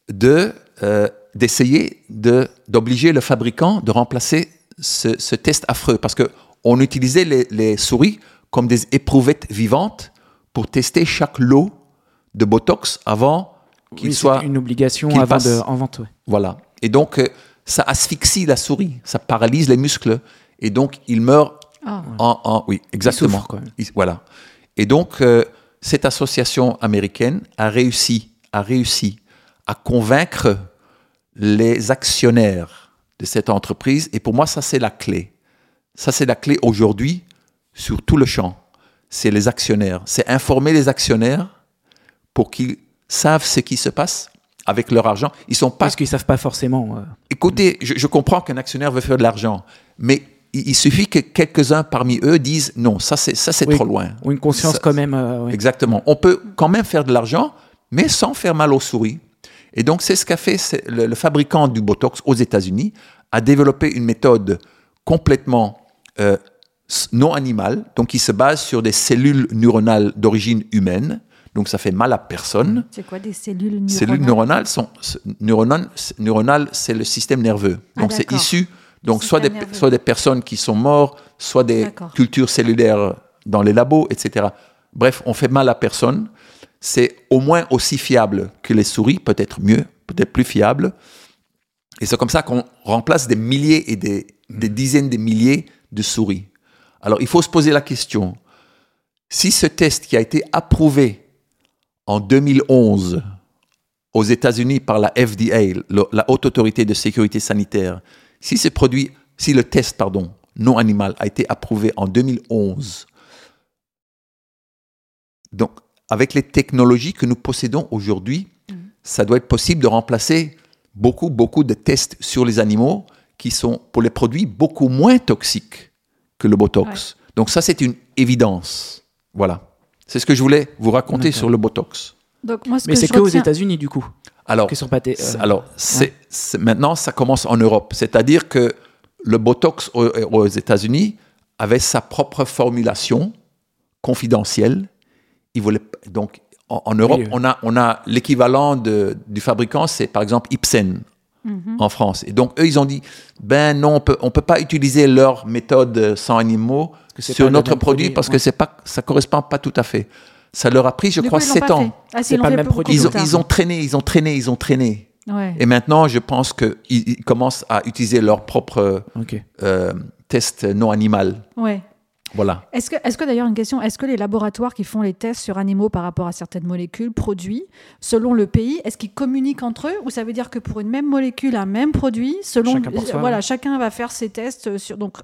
de euh, d'essayer de d'obliger le fabricant de remplacer ce, ce test affreux parce que on utilisait les, les souris comme des éprouvettes vivantes pour tester chaque lot de Botox avant qu'il Oui, soit une obligation avant passe. de, en vente. ouais. voilà. Et donc, euh, ça asphyxie la souris, ça paralyse les muscles. Et donc, il meurt Ah. en. en- oui, exactement. souffre, quand même. Il- voilà. Et donc, euh, cette association américaine a réussi, a réussi à convaincre les actionnaires de cette entreprise. Et pour moi, ça, c'est la clé. Ça, c'est la clé aujourd'hui sur tout le champ. C'est les actionnaires. C'est informer les actionnaires pour qu'ils savent ce qui se passe avec leur argent. Ils sont pas Parce qu'ils savent pas forcément. euh, Écoutez, je, je comprends qu'un actionnaire veut faire de l'argent, mais il, il suffit que quelques-uns parmi eux disent non, ça c'est ça c'est Oui. trop loin. ou une conscience Ça- quand même. euh. Exactement. On peut quand même faire de l'argent, mais sans faire mal aux souris. Et donc c'est ce qu'a fait le, le fabricant du Botox aux États-Unis, a développé une méthode complètement euh, non animale, donc qui se base sur des cellules neuronales d'origine humaine. Donc ça fait mal à personne. C'est quoi des cellules neuronales? Cellules neuronales sont neuronales, neuronales, c'est le système nerveux. Ah, Donc c'est issu donc soit des nerveux. soit des personnes qui sont mortes, soit des cultures cellulaires dans les labos, etc. Bref, on fait mal à personne. C'est au moins aussi fiable que les souris, peut-être mieux, peut-être plus fiable. Et c'est comme ça qu'on remplace des milliers et des, dizaines de milliers de souris. Alors il faut se poser la question si ce test qui a été approuvé en 2011 aux États-Unis par la FDA, la Haute Autorité de Sécurité Sanitaire, si ce produit, si le test, pardon, non animal a été approuvé en 2011, donc avec les technologies que nous possédons aujourd'hui, ça doit être possible de remplacer beaucoup, beaucoup de tests sur les animaux qui sont pour les produits beaucoup moins toxiques que le Botox. Donc ça, c'est une évidence. Voilà. C'est ce que je voulais vous raconter sur le Botox. Donc, moi, ce Mais c'est que aux États-Unis du coup. Alors, pâté. c'est- euh, alors maintenant, ça commence en Europe. C'est-à-dire que le Botox aux, aux États-Unis avait sa propre formulation confidentielle. Donc, en, en Europe, Oui, on a, on a l'équivalent de- du fabricant, c'est par exemple Ipsen Mhm. en France. Et donc, eux, ils ont dit, ben non, on peut, on peut pas utiliser leur méthode sans animaux sur notre produit, produit, parce ouais. que c'est pas, ça correspond pas tout à fait. Ça leur a pris, je Du crois, coup, ils l'ont 7 pas ans. Ah, C'est pas le même produit. Ils ont, ils ont traîné, ils ont traîné, ils ont traîné. Ouais. Et maintenant, je pense qu'ils ils commencent à utiliser leur propre Ok. euh, test non animal. Ouais. Voilà. Est-ce que, est que d'ailleurs, une question, est-ce que les laboratoires qui font les tests sur animaux par rapport à certaines molécules, produits, selon le pays, est-ce qu'ils communiquent entre eux ou ça veut dire que pour une même molécule, un même produit, selon. Chacun pour soi, voilà, chacun va faire ses tests sur. Donc,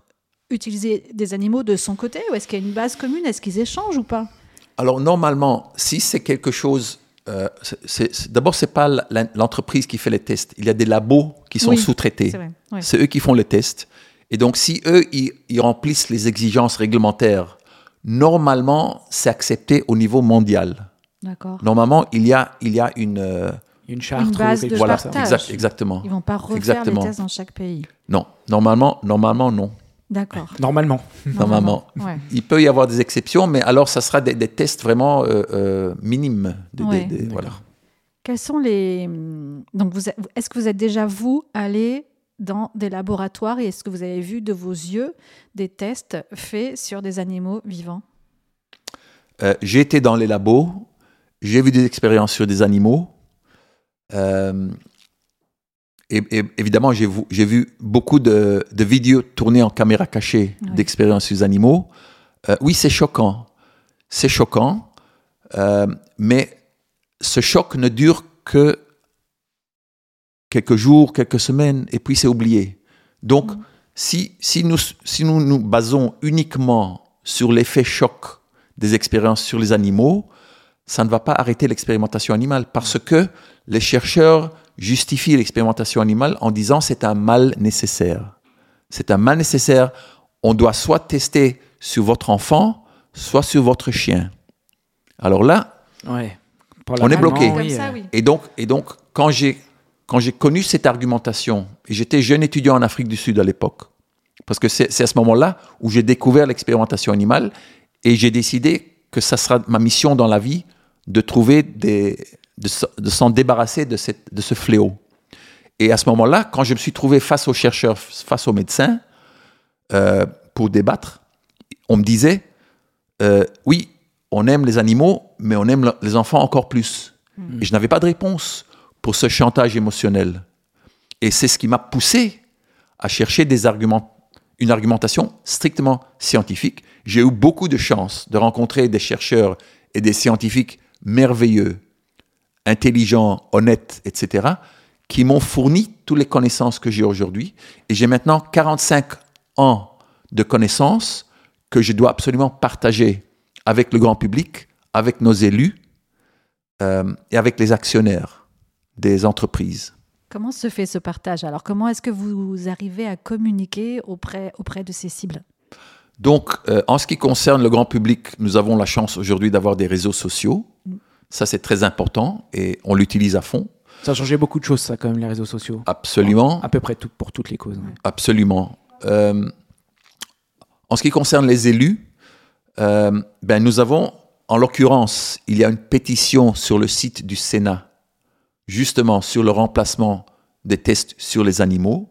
utiliser des animaux de son côté ou est-ce qu'il y a une base commune? Est-ce qu'ils échangent ou pas? Alors, normalement, si c'est quelque chose. euh, D'abord, c'est pas la- l'entreprise qui fait les tests. Il y a des labos qui sont Oui, sous-traités. C'est vrai. ouais. C'est eux qui font les tests. Et donc, si eux, ils, ils remplissent les exigences réglementaires, normalement, c'est accepté au niveau mondial. D'accord. Normalement, il y a, il y a une. euh, Une charte. Une base de voilà, exact- exactement. Ils vont pas refaire Exactement. les tests dans chaque pays. Non, normalement, normalement, non. D'accord. Normalement. Normalement. Ouais. Il peut y avoir des exceptions, mais alors ça sera des, des tests vraiment euh, euh, minimes. Des- Ouais. des- des- voilà. Quels sont les. Donc, vous est-ce que vous êtes déjà, vous, allé dans des laboratoires et est-ce que vous avez vu de vos yeux des tests faits sur des animaux vivants Euh, j'ai été dans les labos, j'ai vu des expériences sur des animaux. Euh, et, et évidemment, j'ai vu, beaucoup de, de vidéos tournées en caméra cachée Oui. d'expériences sur les animaux. Euh, oui, c'est choquant. C'est choquant. Mais ce choc ne dure que quelques jours, quelques semaines, et puis c'est oublié. Donc, Mhm. si, si, nous, si nous nous basons uniquement sur l'effet choc des expériences sur les animaux, ça ne va pas arrêter l'expérimentation animale parce que les chercheurs justifient l'expérimentation animale en disant c'est un mal nécessaire. C'est un mal nécessaire. On doit soit tester sur votre enfant, soit sur votre chien. Alors là, Ouais. On est bloqué. Oui. et donc, et donc quand j'ai quand j'ai connu cette argumentation, et j'étais jeune étudiant en Afrique du Sud à l'époque, parce que c'est à ce moment-là où j'ai découvert l'expérimentation animale, et j'ai décidé que ça sera ma mission dans la vie de trouver des, de, de s'en débarrasser de, cette, de ce fléau. Et à ce moment-là, quand je me suis trouvé face aux chercheurs, face aux médecins, euh, pour débattre, on me disait, euh, oui, on aime les animaux, mais on aime le- les enfants encore plus. Et je n'avais pas de réponse pour ce chantage émotionnel. Et c'est ce qui m'a poussé à chercher des arguments, une argumentation strictement scientifique. J'ai eu beaucoup de chance de rencontrer des chercheurs et des scientifiques merveilleux, intelligents, honnêtes, etc., qui m'ont fourni toutes les connaissances que j'ai aujourd'hui. Et j'ai maintenant 45 ans de connaissances que je dois absolument partager avec le grand public, avec nos élus euh, et avec les actionnaires des entreprises. Comment se fait ce partage Alors, comment est-ce que vous arrivez à communiquer auprès, auprès de ces cibles? Donc, euh, en ce qui concerne le grand public, nous avons la chance aujourd'hui d'avoir des réseaux sociaux. Ça, c'est très important et on l'utilise à fond. Ça a changé beaucoup de choses, ça, quand même, les réseaux sociaux. Absolument. À peu près tout, pour toutes les causes. ouais. Absolument. Euh, en ce qui concerne les élus, euh, ben nous avons, en l'occurrence, il y a une pétition sur le site du Sénat, justement sur le remplacement des tests sur les animaux,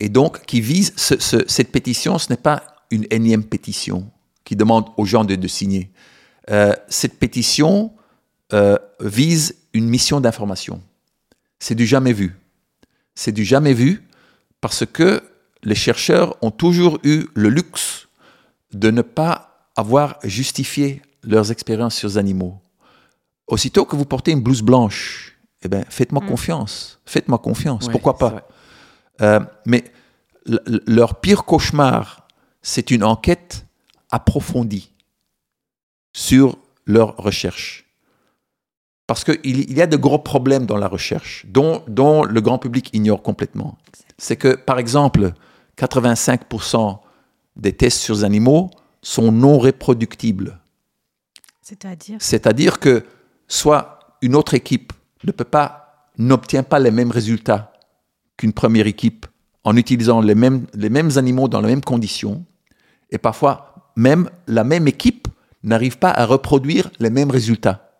et donc qui vise, ce- ce- cette pétition, ce n'est pas une énième pétition qui demande aux gens de, de signer. Euh, cette pétition euh, vise une mission d'information. C'est du jamais vu. C'est du jamais vu parce que les chercheurs ont toujours eu le luxe de ne pas avoir justifié leurs expériences sur les animaux. Aussitôt que vous portez une blouse blanche, eh ben, faites-moi Mm. confiance. Faites-moi confiance. Ouais, Pourquoi pas. Euh, Mais leur pire cauchemar, c'est une enquête approfondie sur leurs recherches. Parce qu'il il y a de gros problèmes dans la recherche, dont, dont le grand public ignore complètement. C'est que, par exemple, 85% des tests sur les animaux sont non reproductibles. C'est-à-dire? C'est-à-dire que soit une autre équipe ne peut pas, n'obtient pas les mêmes résultats qu'une première équipe en utilisant les mêmes, les mêmes animaux dans les mêmes conditions, et parfois même la même équipe n'arrive pas à reproduire les mêmes résultats.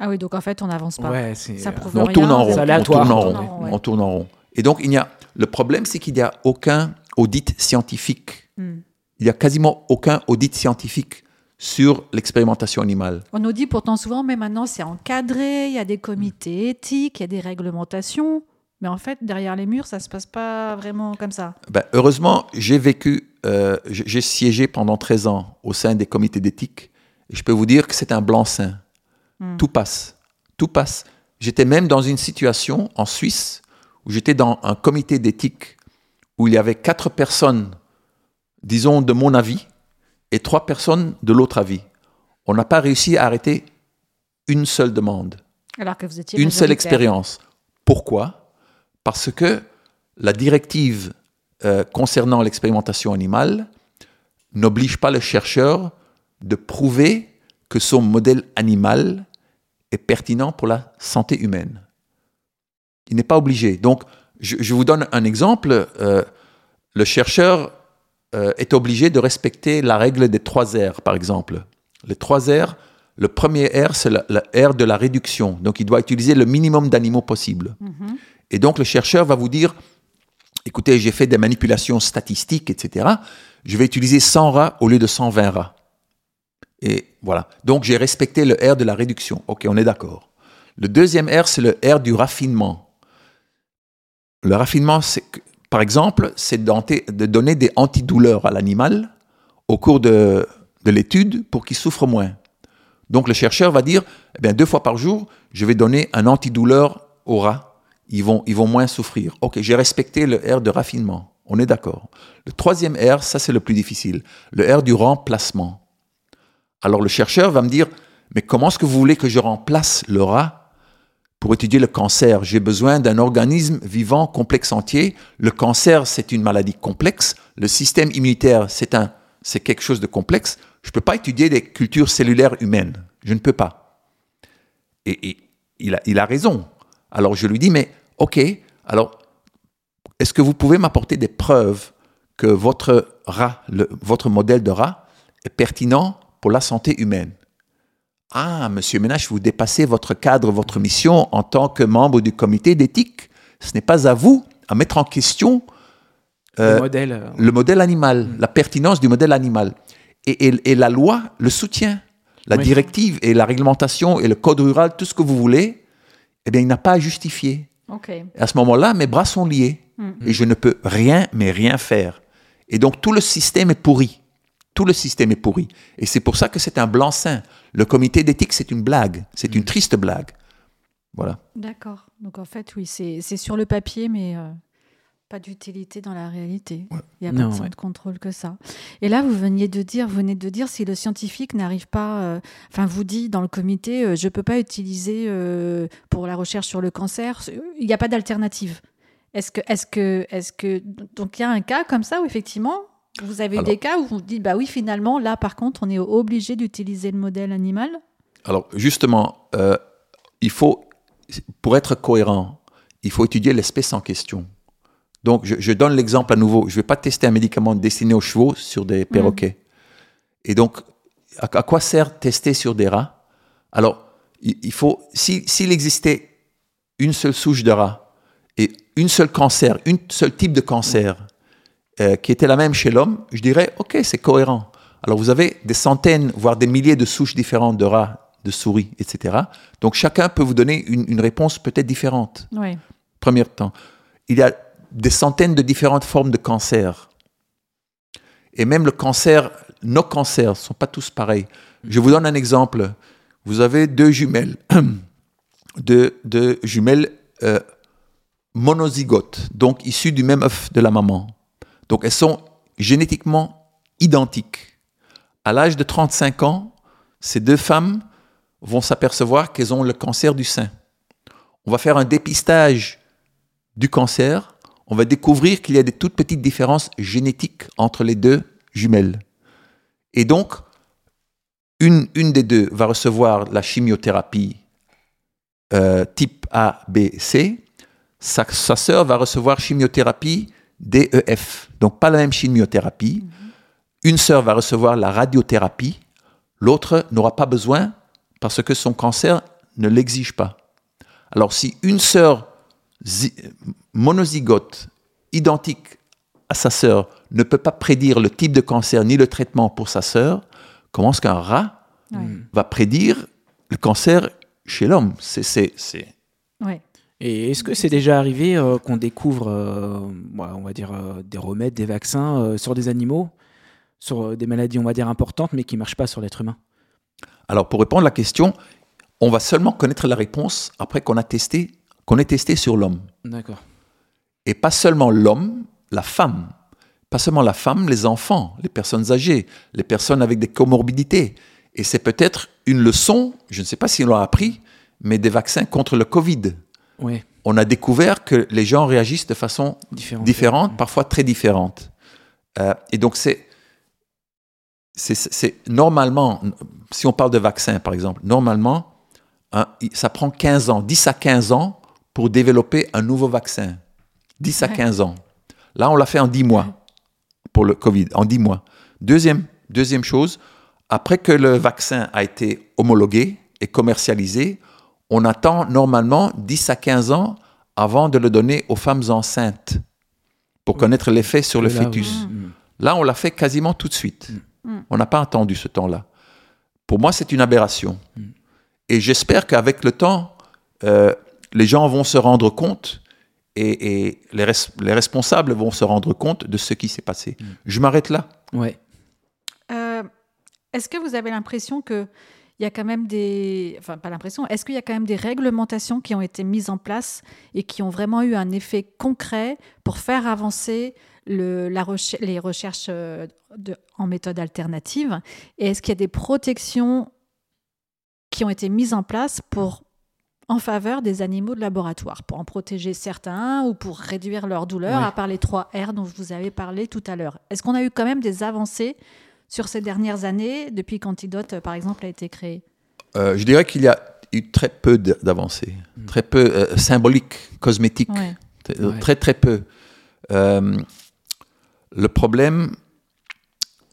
Ah oui, donc en fait, on n'avance pas. Ouais. Ça euh, prouve On rien, tourne en c'est rond. On aléatoire. tourne en On rond. tourne en rond, ouais. On tourne en rond. Et donc, il y a, le problème, c'est qu'il n'y a aucun audit scientifique. Hmm. Il n'y a quasiment aucun audit scientifique sur l'expérimentation animale. On nous dit pourtant souvent, mais maintenant c'est encadré, il y a des comités éthiques, il y a des réglementations. Mais en fait, derrière les murs, ça se passe pas vraiment comme ça. Ben, heureusement, j'ai vécu, euh, j'ai siégé pendant 13 ans au sein des comités d'éthique. Et je peux vous dire que c'est un blanc-seing. Hmm. Tout passe. Tout passe. J'étais même dans une situation en Suisse où j'étais dans un comité d'éthique où il y avait quatre personnes, disons, de mon avis et trois personnes de l'autre avis. On n'a pas réussi à arrêter une seule demande Alors que vous étiez une seule expérience. Pourquoi? Parce que la directive euh, concernant l'expérimentation animale n'oblige pas le chercheur de prouver que son modèle animal est pertinent pour la santé humaine. Il n'est pas obligé. Donc, je, je vous donne un exemple. Euh, le chercheur euh, est obligé de respecter la règle des trois R, par exemple. Les trois R, le premier R, c'est la, la R de la réduction. Donc, il doit utiliser le minimum d'animaux possible. Mhm. Et donc, le chercheur va vous dire, écoutez, j'ai fait des manipulations statistiques, etc. Je vais utiliser 100 rats au lieu de 120 rats. Et voilà. Donc, j'ai respecté le R de la réduction. OK, on est d'accord. Le deuxième R, c'est le R du raffinement. Le raffinement, c'est que, par exemple, c'est de donner des antidouleurs à l'animal au cours de, de l'étude pour qu'il souffre moins. Donc le chercheur va dire, eh bien, deux fois par jour, je vais donner un antidouleur aux rats. Ils vont, ils vont moins souffrir. Ok, j'ai respecté le R de raffinement. On est d'accord. Le troisième R, ça c'est le plus difficile. Le R du remplacement. Alors le chercheur va me dire, mais comment est-ce que vous voulez que je remplace le rat pour étudier le cancer J'ai besoin d'un organisme vivant complexe entier. Le cancer, c'est une maladie complexe. Le système immunitaire, c'est quelque chose de complexe. Je ne peux pas étudier des cultures cellulaires humaines. Je ne peux pas. Et, il, a, il a raison. Alors je lui dis, mais ok, alors est-ce que vous pouvez m'apporter des preuves que votre rat, votre modèle de rat est pertinent pour la santé humaine? Ah, monsieur Ménage, vous dépassez votre cadre, votre mission en tant que membre du comité d'éthique. Ce n'est pas à vous à mettre en question le, euh, modèle. Euh, le modèle animal, mm. la pertinence du modèle animal. Et, la loi le soutient. La directive et la réglementation et le code rural, tout ce que vous voulez, eh bien, il n'a pas à justifier. À ce moment-là, mes bras sont liés. Mm. Et je ne peux rien, mais rien faire. Et donc, tout le système est pourri. Tout le système est pourri. Et c'est pour ça que c'est un blanc-seing. Le comité d'éthique, c'est une blague. C'est une mm. triste blague. Voilà. D'accord. Donc, en fait, oui, c'est sur le papier, mais. Euh, pas d'utilité dans la réalité. Il n'y a pas de contrôle que ça. Et là, vous veniez de dire, vous venez de dire, si le scientifique n'arrive pas, euh, enfin, vous dit dans le comité, euh, je ne peux pas utiliser euh, pour la recherche sur le cancer, il n'y a pas d'alternative. Est-ce que, est-ce que, est-ce que, donc il y a un cas comme ça où effectivement, vous avez eu des cas où vous dites, bah oui, finalement, là, par contre, on est obligé d'utiliser le modèle animal. Alors, justement, il faut, pour être cohérent, il faut étudier l'espèce en question. Donc, je, donne l'exemple à nouveau. Je ne vais pas tester un médicament destiné aux chevaux sur des mm. perroquets. Et donc, à, quoi sert tester sur des rats? Alors, il, faut, s'il existait une seule souche de rat et une seule cancer, une seul type de cancer euh, qui était la même chez l'homme, je dirais, OK, c'est cohérent. Alors, vous avez des centaines, voire des milliers de souches différentes de rats, de souris, etc. Donc, chacun peut vous donner une, une réponse peut-être différente. Oui. Premier temps. Il y a des centaines de différentes formes de cancer. Et même le cancer, nos cancers ne sont pas tous pareils. Je vous donne un exemple. Vous avez deux jumelles, deux, jumelles euh, monozygotes, donc issues du même œuf de la maman. Donc elles sont génétiquement identiques. À l'âge de 35 ans, ces deux femmes vont s'apercevoir qu'elles ont le cancer du sein. On va faire un dépistage du cancer on va découvrir qu'il y a des toutes petites différences génétiques entre les deux jumelles. Et donc, une, des deux va recevoir la chimiothérapie euh, type A, B, C. Sa, sa sœur va recevoir chimiothérapie DEF. Donc, pas la même chimiothérapie. Une sœur va recevoir la radiothérapie. L'autre n'aura pas besoin parce que son cancer ne l'exige pas. Alors, si une sœur monozygote, identique à sa sœur, ne peut pas prédire le type de cancer ni le traitement pour sa sœur, comment est-ce qu'un rat va prédire le cancer chez l'homme? C'est. Et est-ce que c'est déjà arrivé euh, qu'on découvre, euh, on va dire, euh, des remèdes, des vaccins sur des animaux, sur des maladies, on va dire, importantes, mais qui ne marchent pas sur l'être humain? Alors, pour répondre à la question, on va seulement connaître la réponse après qu'on a testé qu'on est testé sur l'homme. D'accord. Et pas seulement l'homme, la femme. Pas seulement la femme, les enfants, les personnes âgées, les personnes avec des comorbidités. Et c'est peut-être une leçon, je ne sais pas si on l'a appris, mais des vaccins contre le Covid. Oui. On a découvert que les gens réagissent de façon différente, parfois très différente. Euh, et donc c'est, c'est normalement, si on parle de vaccins par exemple, normalement, hein, ça prend 15 ans, 10 à 15 ans pour développer un nouveau vaccin. 10 à 15 ans. Là, on l'a fait en 10 mois pour le Covid, en 10 mois. Deuxième, deuxième chose, après que le vaccin a été homologué et commercialisé, on attend normalement 10 à 15 ans avant de le donner aux femmes enceintes pour connaître l'effet sur le fœtus. Mm. Là, on l'a fait quasiment tout de suite. Mm. On n'a pas attendu ce temps-là. Pour moi, c'est une aberration. Mm. Et j'espère qu'avec le temps, euh, les gens vont se rendre compte et, les, responsables vont se rendre compte de ce qui s'est passé. Mm. Je m'arrête là. Ouais. Euh, est-ce que vous avez l'impression que il y a quand même des, enfin pas l'impression, est-ce qu'il y a quand même des réglementations qui ont été mises en place et qui ont vraiment eu un effet concret pour faire avancer le, la les recherches euh, de, en méthode alternative? Et est-ce qu'il y a des protections qui ont été mises en place pour en faveur des animaux de laboratoire, pour en protéger certains ou pour réduire leur douleur, à part les trois R dont vous avez parlé tout à l'heure. Est-ce qu'on a eu quand même des avancées sur ces dernières années, depuis qu'Antidote, euh, par exemple, a été créé Euh, je dirais qu'il y a eu très peu d'avancées, très peu euh, symboliques, cosmétiques, Ouais. Ouais. très très peu. Euh, le problème,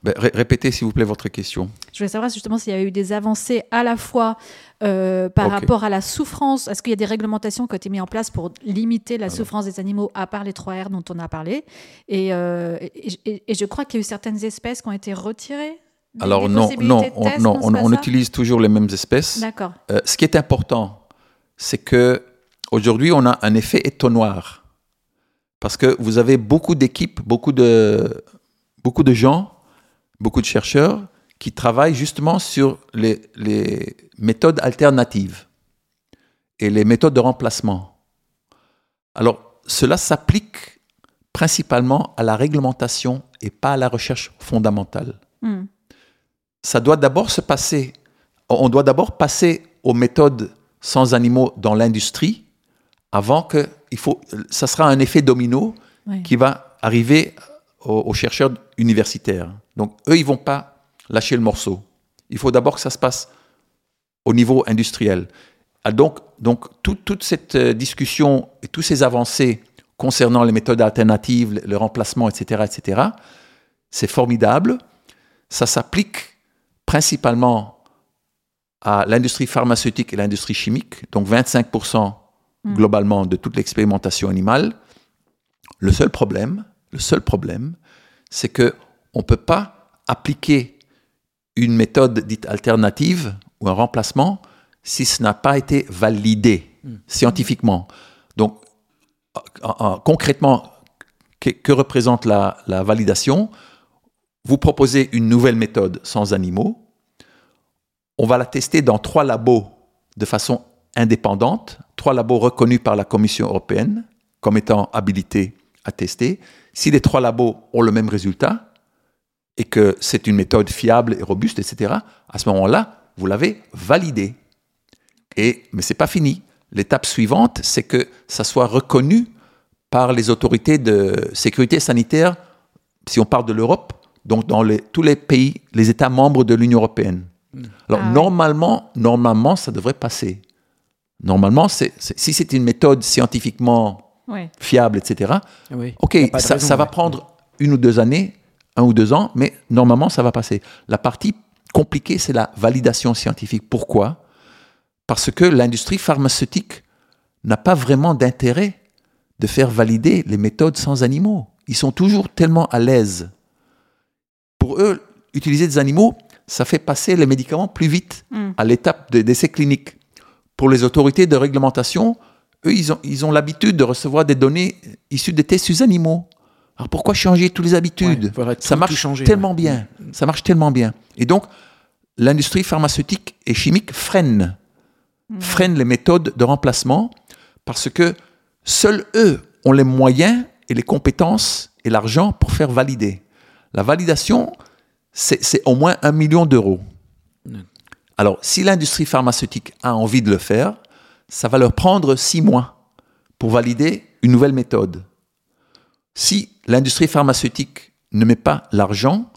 ben, ré- répétez s'il vous plaît votre question. Je voulais savoir justement s'il y avait eu des avancées à la fois euh, par rapport à la souffrance. Est-ce qu'il y a des réglementations qui ont été mises en place pour limiter la souffrance des animaux, à part les 3R dont on a parlé? Et, euh, et, et- et je crois qu'il y a eu certaines espèces qui ont été retirées. Des- Alors des non, non, de on, non, on, utilise toujours les mêmes espèces. D'accord. Euh, ce qui est important, c'est que aujourd'hui, on a un effet étonnoir. Parce que vous avez beaucoup d'équipes, beaucoup de, beaucoup de gens, beaucoup de chercheurs qui travaillent justement sur les, les méthodes alternatives et les méthodes de remplacement. Alors, cela s'applique principalement à la réglementation et pas à la recherche fondamentale Hmm. ça doit d'abord se passer, on doit d'abord passer aux méthodes sans animaux dans l'industrie avant que, il faut, ça sera un effet domino qui va arriver aux, aux chercheurs universitaires. Donc eux, ils vont pas lâcher le morceau. Il faut d'abord que ça se passe au niveau industriel. Ah, donc, donc tout- toute cette euh, discussion et toutes ces avancées concernant les méthodes alternatives, le, remplacement, etc., etc., c'est formidable. Ça s'applique principalement à l'industrie pharmaceutique et l'industrie chimique, donc 25% Mm. globalement de toute l'expérimentation animale. Le seul problème, le seul problème, c'est que on peut pas appliquer une méthode dite alternative ou un remplacement si ce n'a pas été validé scientifiquement. Donc, en- en- concrètement, que, représente la validation? Vous proposez une nouvelle méthode sans animaux. On va la tester dans trois labos de façon indépendante, trois labos reconnus par la Commission européenne comme étant habilités à tester. Si les trois labos ont le même résultat et que c'est une méthode fiable et robuste, etc., à ce moment-là, vous l'avez validée. Et, mais ce n'est pas fini. L'étape suivante, c'est que ça soit reconnu par les autorités de sécurité sanitaire, si on parle de l'Europe, donc dans les- tous les pays, les États membres de l'Union européenne. Alors Ah normalement, normalement, ça devrait passer. Normalement, si c'est une méthode scientifiquement Ouais. fiable, etc., Oui. ok, ça, raison, ça va prendre une ou deux années, un ou deux ans, mais normalement, ça va passer. La partie compliquée, c'est la validation scientifique. Pourquoi? Parce que l'industrie pharmaceutique n'a pas vraiment d'intérêt de faire valider les méthodes sans animaux. Ils sont toujours tellement à l'aise. Pour eux, utiliser des animaux, ça fait passer les médicaments plus vite Mm. à l'étape de- d'essais cliniques. Pour les autorités de réglementation, eux, ils ont, ils ont l'habitude de recevoir des données issues des tests sur animaux. Alors pourquoi changer toutes les habitudes Ouais, Ça marche changer, tellement ouais. bien. Ça marche tellement bien. Et donc, l'industrie pharmaceutique et chimique freine, freine les méthodes de remplacement parce que seuls eux ont les moyens et les compétences et l'argent pour faire valider. La validation, c'est au moins un million d'euros. Ouais. Alors, si l'industrie pharmaceutique a envie de le faire, ça va leur prendre six mois pour valider une nouvelle méthode. Si l'industrie pharmaceutique ne met pas l'argent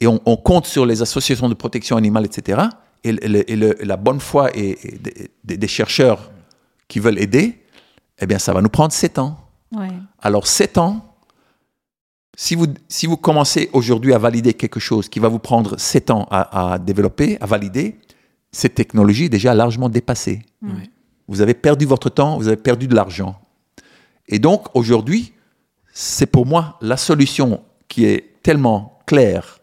et on, on compte sur les associations de protection animale, etc., et, le- et le- et la bonne foi et, et des, chercheurs qui veulent aider, eh bien, ça va nous prendre sept ans. Ouais. Alors, sept ans, si vous, si vous commencez aujourd'hui à valider quelque chose qui va vous prendre sept ans à, à développer, à valider, cette technologie est déjà largement dépassée. Ouais. Vous avez perdu votre temps, vous avez perdu de l'argent. Et donc, aujourd'hui, c'est pour moi la solution qui est tellement claire,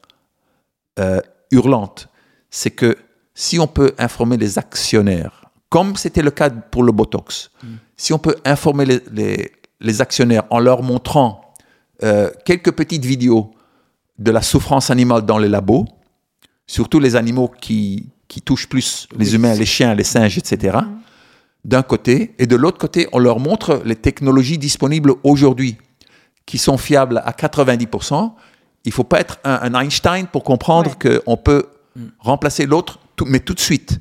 euh, hurlante, c'est que si on peut informer les actionnaires, comme c'était le cas pour le Botox, si on peut informer les, les- les actionnaires en leur montrant euh, quelques petites vidéos de la souffrance animale dans les labos, surtout les animaux qui, qui touchent plus les Oui, humains, les chiens, les singes, etc., d'un côté, et de l'autre côté, on leur montre les technologies disponibles aujourd'hui, qui sont fiables à 90%. Il ne faut pas être un, un Einstein pour comprendre qu'on peut remplacer l'autre, mais tout de suite.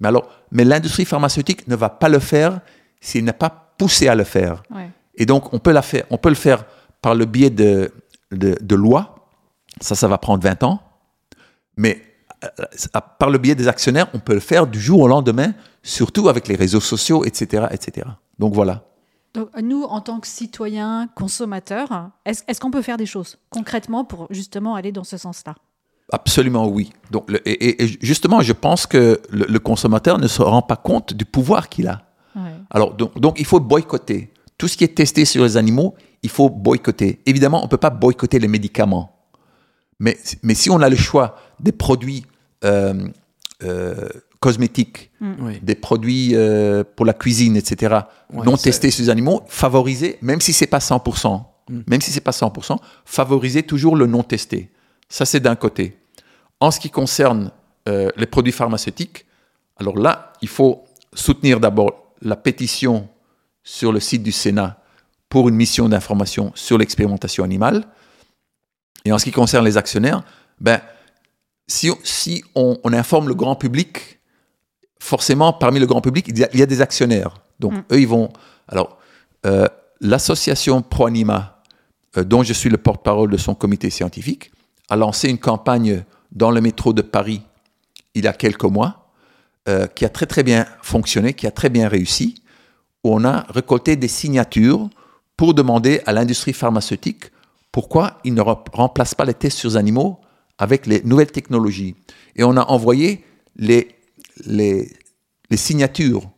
Mais alors, mais l'industrie pharmaceutique ne va pas le faire s'il n'est pas poussé à le faire. Ouais. Et donc, on peut, la faire, on peut le faire par le biais de, de, de lois. Ça, ça va prendre 20 ans. Mais euh, par le biais des actionnaires, on peut le faire du jour au lendemain, surtout avec les réseaux sociaux, etc. etc. Donc voilà. Donc, nous, en tant que citoyens, consommateurs, est-ce qu'on peut faire des choses concrètement pour justement aller dans ce sens-là? Absolument oui. Donc, le- et, et- et justement, je pense que le, le consommateur ne se rend pas compte du pouvoir qu'il a. Ouais. Alors, donc, donc, il faut boycotter. Tout ce qui est testé sur les animaux, il faut boycotter. Évidemment, on ne peut pas boycotter les médicaments. Mais, mais si on a le choix des produits euh, euh, cosmétiques, Oui. des produits euh, pour la cuisine, etc., Ouais, non testés sur les animaux, favoriser, même si c'est pas 100%, Mm. même si c'est pas 100%, favoriser toujours le non testé. Ça, c'est d'un côté. En ce qui concerne euh, les produits pharmaceutiques, alors là, il faut soutenir d'abord la pétition sur le site du Sénat pour une mission d'information sur l'expérimentation animale. Et en ce qui concerne les actionnaires, ben, si, on- si on, on informe le grand public, forcément, parmi le grand public, il y a, il y a des actionnaires. Donc, Mm. eux, ils vont. Alors, euh, l'association ProAnima, euh, dont je suis le porte-parole de son comité scientifique, a lancé une campagne dans le métro de Paris il y a quelques mois, euh, qui a très très bien fonctionné, qui a très bien réussi, où on a récolté des signatures pour demander à l'industrie pharmaceutique pourquoi ils ne rem- remplacent pas les tests sur animaux avec les nouvelles technologies. Et on a envoyé les, les, les signatures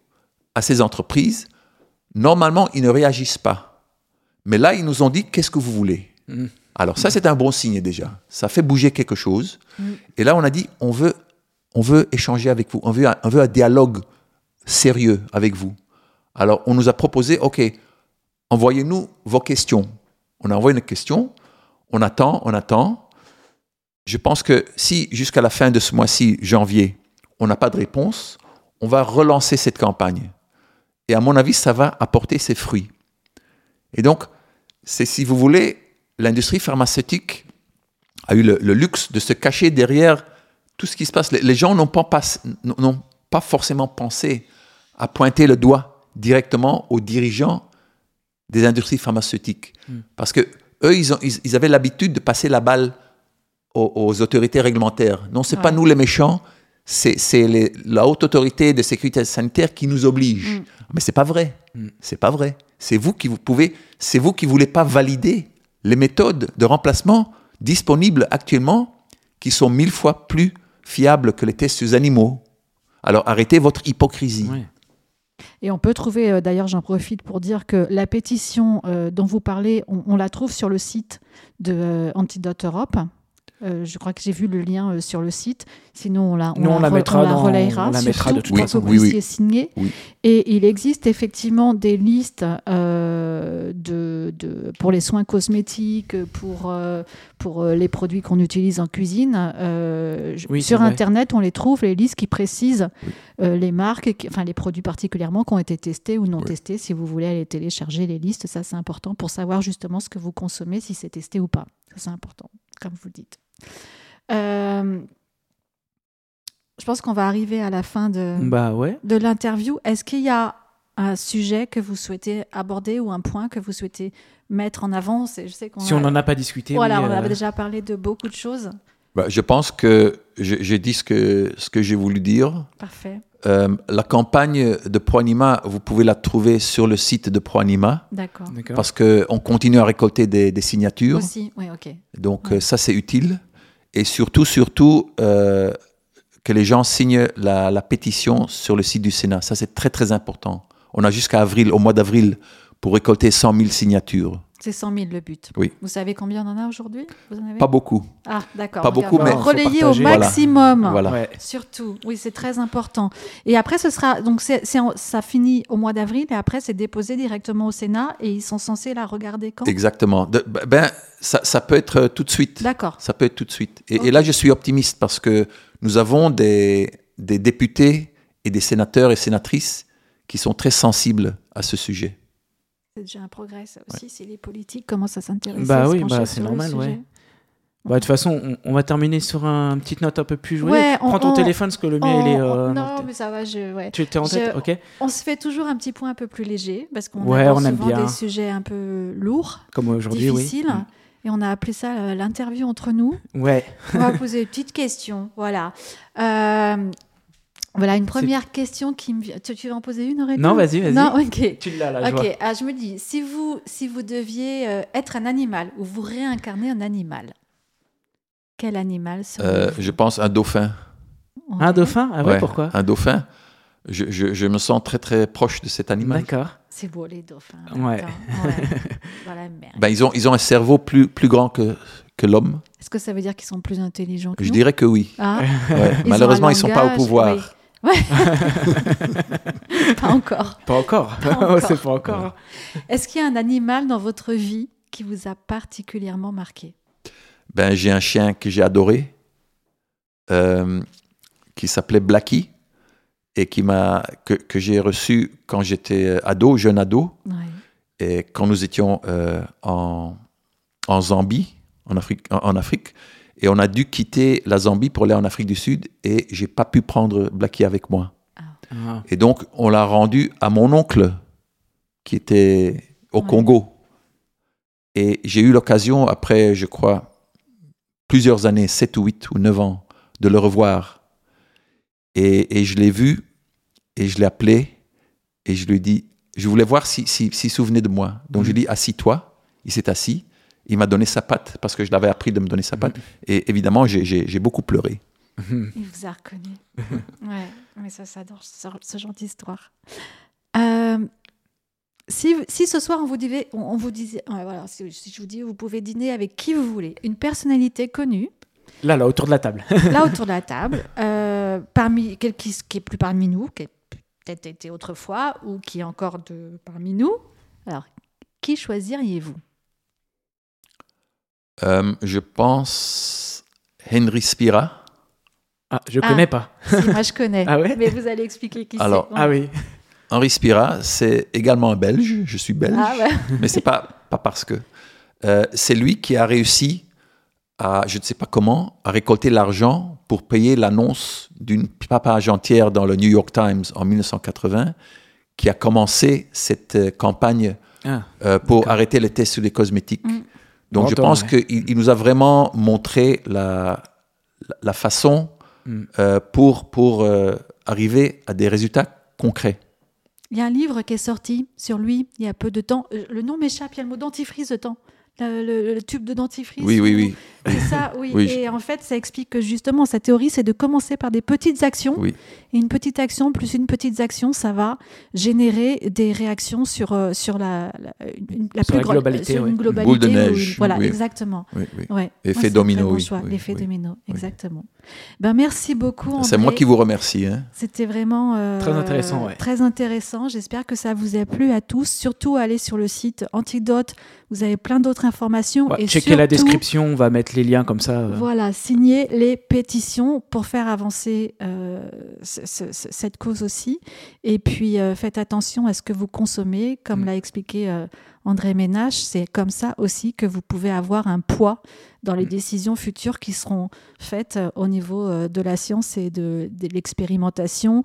à ces entreprises. Normalement, ils ne réagissent pas. Mais là, ils nous ont dit qu'est-ce que vous voulez? Mm. Alors ça, c'est un bon signe déjà. Ça fait bouger quelque chose. Mm. Et là, on a dit, on veut, on veut échanger avec vous. On veut, un, on veut un dialogue sérieux avec vous. Alors, on nous a proposé, OK, envoyez-nous vos questions. On a envoyé une question. On attend, on attend. Je pense que si jusqu'à la fin de ce mois-ci, janvier, on n'a pas de réponse, on va relancer cette campagne. Et à mon avis, ça va apporter ses fruits. Et donc, c'est, si vous voulez, l'industrie pharmaceutique a eu le, le luxe de se cacher derrière tout ce qui se passe. Les, les gens n'ont pas, pas- pas forcément pensé à pointer le doigt directement aux dirigeants des industries pharmaceutiques. Mm. Parce que eux, ils, ont- ils- ils avaient l'habitude de passer la balle aux, aux autorités réglementaires. Non, c'est pas Ouais. nous les méchants, c'est la haute autorité de sécurité sanitaire qui nous oblige. Mm. Mais c'est pas vrai. Mm. C'est pas vrai. C'est vous qui vous pouvez, c'est vous qui voulez pas valider les méthodes de remplacement disponibles actuellement, qui sont mille fois plus fiables que les tests sur animaux. Alors arrêtez votre hypocrisie. Et on peut trouver, euh, d'ailleurs j'en profite pour dire que la pétition euh, dont vous parlez, on, on la trouve sur le site de euh, Antidote Europe. Euh, je crois que j'ai vu le lien euh, sur le site. Sinon, on la, Nous, on la mettra la relayera. on la mettra de toute façon. Oui, oui. Oui. Et il existe effectivement des listes euh, de, de- pour les soins cosmétiques, pour, pour les produits qu'on utilise en cuisine. Sur. Internet, on les trouve, les listes qui précisent les marques, qui- enfin les produits particulièrement qui ont été testés ou non testés. Si vous voulez aller télécharger les listes, ça c'est important pour savoir justement ce que vous consommez, si c'est testé ou pas. Ça c'est important, comme vous le dites. Euh, je pense qu'on va arriver à la fin de, Bah ouais. de l'interview. Est-ce qu'il y a un sujet que vous souhaitez aborder ou un point que vous souhaitez mettre en avant? C'est- Je sais qu'on Si a- on n'en a pas discuté. voilà, oui, on euh, avait déjà parlé de beaucoup de choses. Bah, je pense que je- j'ai dit ce que, ce que j'ai voulu dire. Parfait, Euh, la campagne de ProAnima, vous pouvez la trouver sur le site de ProAnima d'accord. D'accord. parce qu'on continue à récolter des, des signatures. Aussi, oui, ok. Donc Ouais. euh, ça, c'est utile. Et surtout, surtout, euh, que les gens signent la, la pétition sur le site du Sénat. Ça, c'est très, très important. On a jusqu'à avril, au mois d'avril, pour récolter 100 000 signatures. C'est 100 000 le but. Oui. Vous savez combien on en a aujourd'hui? Vous en avez? Pas beaucoup. Ah, d'accord. pas beaucoup, on va mais- relayer au. Voilà. maximum. Voilà. Ouais. Surtout, oui, c'est très important. Et après, ce sera donc ça finit au mois d'avril et après c'est déposé directement au Sénat et ils sont censés la regarder quand? Exactement. De- ben, ça, ça peut être euh, tout de suite. D'accord. Ça peut être tout de suite. Et, là, je suis optimiste parce que nous avons des, des députés et des sénateurs et sénatrices qui sont très sensibles à ce sujet. C'est déjà un progrès ça aussi si les politiques commencent à s'intéresser. Bah à oui, bah, sur c'est le normal, sujet. ouais. Bah, de toute façon, on, on va terminer sur un- une petite note un peu plus jouée. Ouais, on- Prends ton on- téléphone parce que le mien, il est. Euh, non, mais ça va, je, ouais. Tu étais en tête Je- Ok. On se fait toujours un petit point un peu plus léger parce qu'on Ouais, on aime souvent bien. des sujets un peu lourds, Comme aujourd'hui, oui. difficiles. Mm. et on a appelé ça euh, l'interview entre nous. Ouais. On va poser une petite question. Voilà. Euh, voilà une première question qui me vient. Tu, tu veux en poser une, Aurélie? Non, vas-y, vas-y. Non, ok. Tu l'as là, je vois. Ok, ah, je me dis, si vous, si vous deviez euh, être un animal ou vous réincarnez un animal, quel animal seriez Euh, je pense un dauphin. Un dauphin? Ah ouais, Ouais, pourquoi? Un dauphin. Je, je- je me sens très très proche de cet animal. D'accord. C'est beau, les dauphins. Ouais. Attends, ouais. Dans la mer. Ben, ils, ont, ils ont un cerveau plus, plus grand que, que l'homme. Est-ce que ça veut dire qu'ils sont plus intelligents que Je nous? dirais que oui. Ah, Ouais. Ils ont Malheureusement, ils ne sont pas au pouvoir. oui. Ouais. pas encore. Pas encore. C'est pas encore. Est-ce qu'il y a un animal dans votre vie qui vous a particulièrement marqué? Ben, j'ai un chien que j'ai adoré, euh, qui s'appelait Blackie, et qui m'a, que, que j'ai reçu quand j'étais ado, jeune ado, Ouais. et quand nous étions euh, en, en Zambie, en Afrique, en, en Afrique, et on a dû quitter la Zambie pour aller en Afrique du Sud, et j'ai pas pu prendre Blackie avec moi. Ah. Et donc, on l'a rendu à mon oncle, qui était au Ouais. Congo. Et j'ai eu l'occasion, après, je crois, plusieurs années, 7 ou 8 ou 9 ans, de le revoir. Et, et je l'ai vu, et je l'ai appelé, et je lui ai dit, je voulais voir s'il si, s'il se souvenait de moi. Donc, je lui ai dit, assis-toi. Il s'est assis. Il m'a donné sa patte, parce que je l'avais appris de me donner sa patte. Et évidemment, j'ai- beaucoup pleuré. Il vous a reconnu. ouais, mais ça, ça adore ce, ce genre d'histoire. Euh, si, si ce soir on vous disait, on, on vous disait, ouais, voilà, si, si je vous dis, vous pouvez dîner avec qui vous voulez, une personnalité connue, Là, là, autour de la table. là autour de la table, euh, parmi quel qui, qui est plus parmi nous, qui a peut-être été autrefois ou qui est encore de parmi nous. Alors, qui choisiriez-vous? Euh, je pense Henry Spira. Ah, je Ah. connais pas. Si, Moi, je connais. Ah ouais? Mais vous allez expliquer qui Alors, c'est. Ah oui. Henri Spira, c'est également un Belge. Je suis belge, Ah ouais. mais c'est pas pas parce que Euh, c'est lui qui a réussi à, je ne sais pas comment, à récolter l'argent pour payer l'annonce d'une papage entière dans le New York Times en 1980, qui a commencé cette euh, campagne Ah. euh, pour D'accord. arrêter les tests sur les cosmétiques. Mm. Donc je pense ouais. qu'il il nous a vraiment montré la, la, la façon Mm. euh, pour, pour euh, arriver à des résultats concrets. Il y a un livre qui est sorti sur lui il y a peu de temps. Euh, Le nom m'échappe, il y a le mot dentifrice dedans. Le, le- le tube de dentifrice. Oui, oui, ou- oui. C'est ça, oui. Oui, Et en fait, ça explique que justement, sa théorie, c'est de commencer par des petites actions. Oui. Et une petite action plus une petite action, ça va générer des réactions sur, euh, sur la, la, une- la Sur plus la grande- globalité, sur une Une globalité. boule de une- neige, Voilà, oui. exactement. oui, oui. Ouais. Effet domino, oui, L'effet oui. domino, exactement. Ben, merci beaucoup. C'est moi qui vous remercie. hein. C'était vraiment euh, Très intéressant, ouais. Très intéressant. J'espère que ça vous a plu à tous. Surtout, allez sur le site Antidote. Vous avez plein d'autres informations. Ouais, et checkez la description, on va mettre les liens comme ça. euh. Voilà, signez les pétitions pour faire avancer euh, ce- ce- ce- cette cause aussi. Et puis, euh, faites attention à ce que vous consommez. Comme Mm. l'a expliqué André Ménage, c'est comme ça aussi que vous pouvez avoir un poids dans les Mm. décisions futures qui seront faites au niveau de la science et de, de l'expérimentation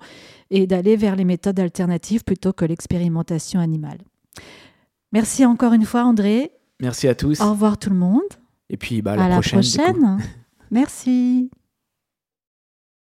et d'aller vers les méthodes alternatives plutôt que l'expérimentation animale. Merci encore une fois, André. Merci à tous. Au revoir tout le monde. Et puis, bah, à à la prochaine. Merci.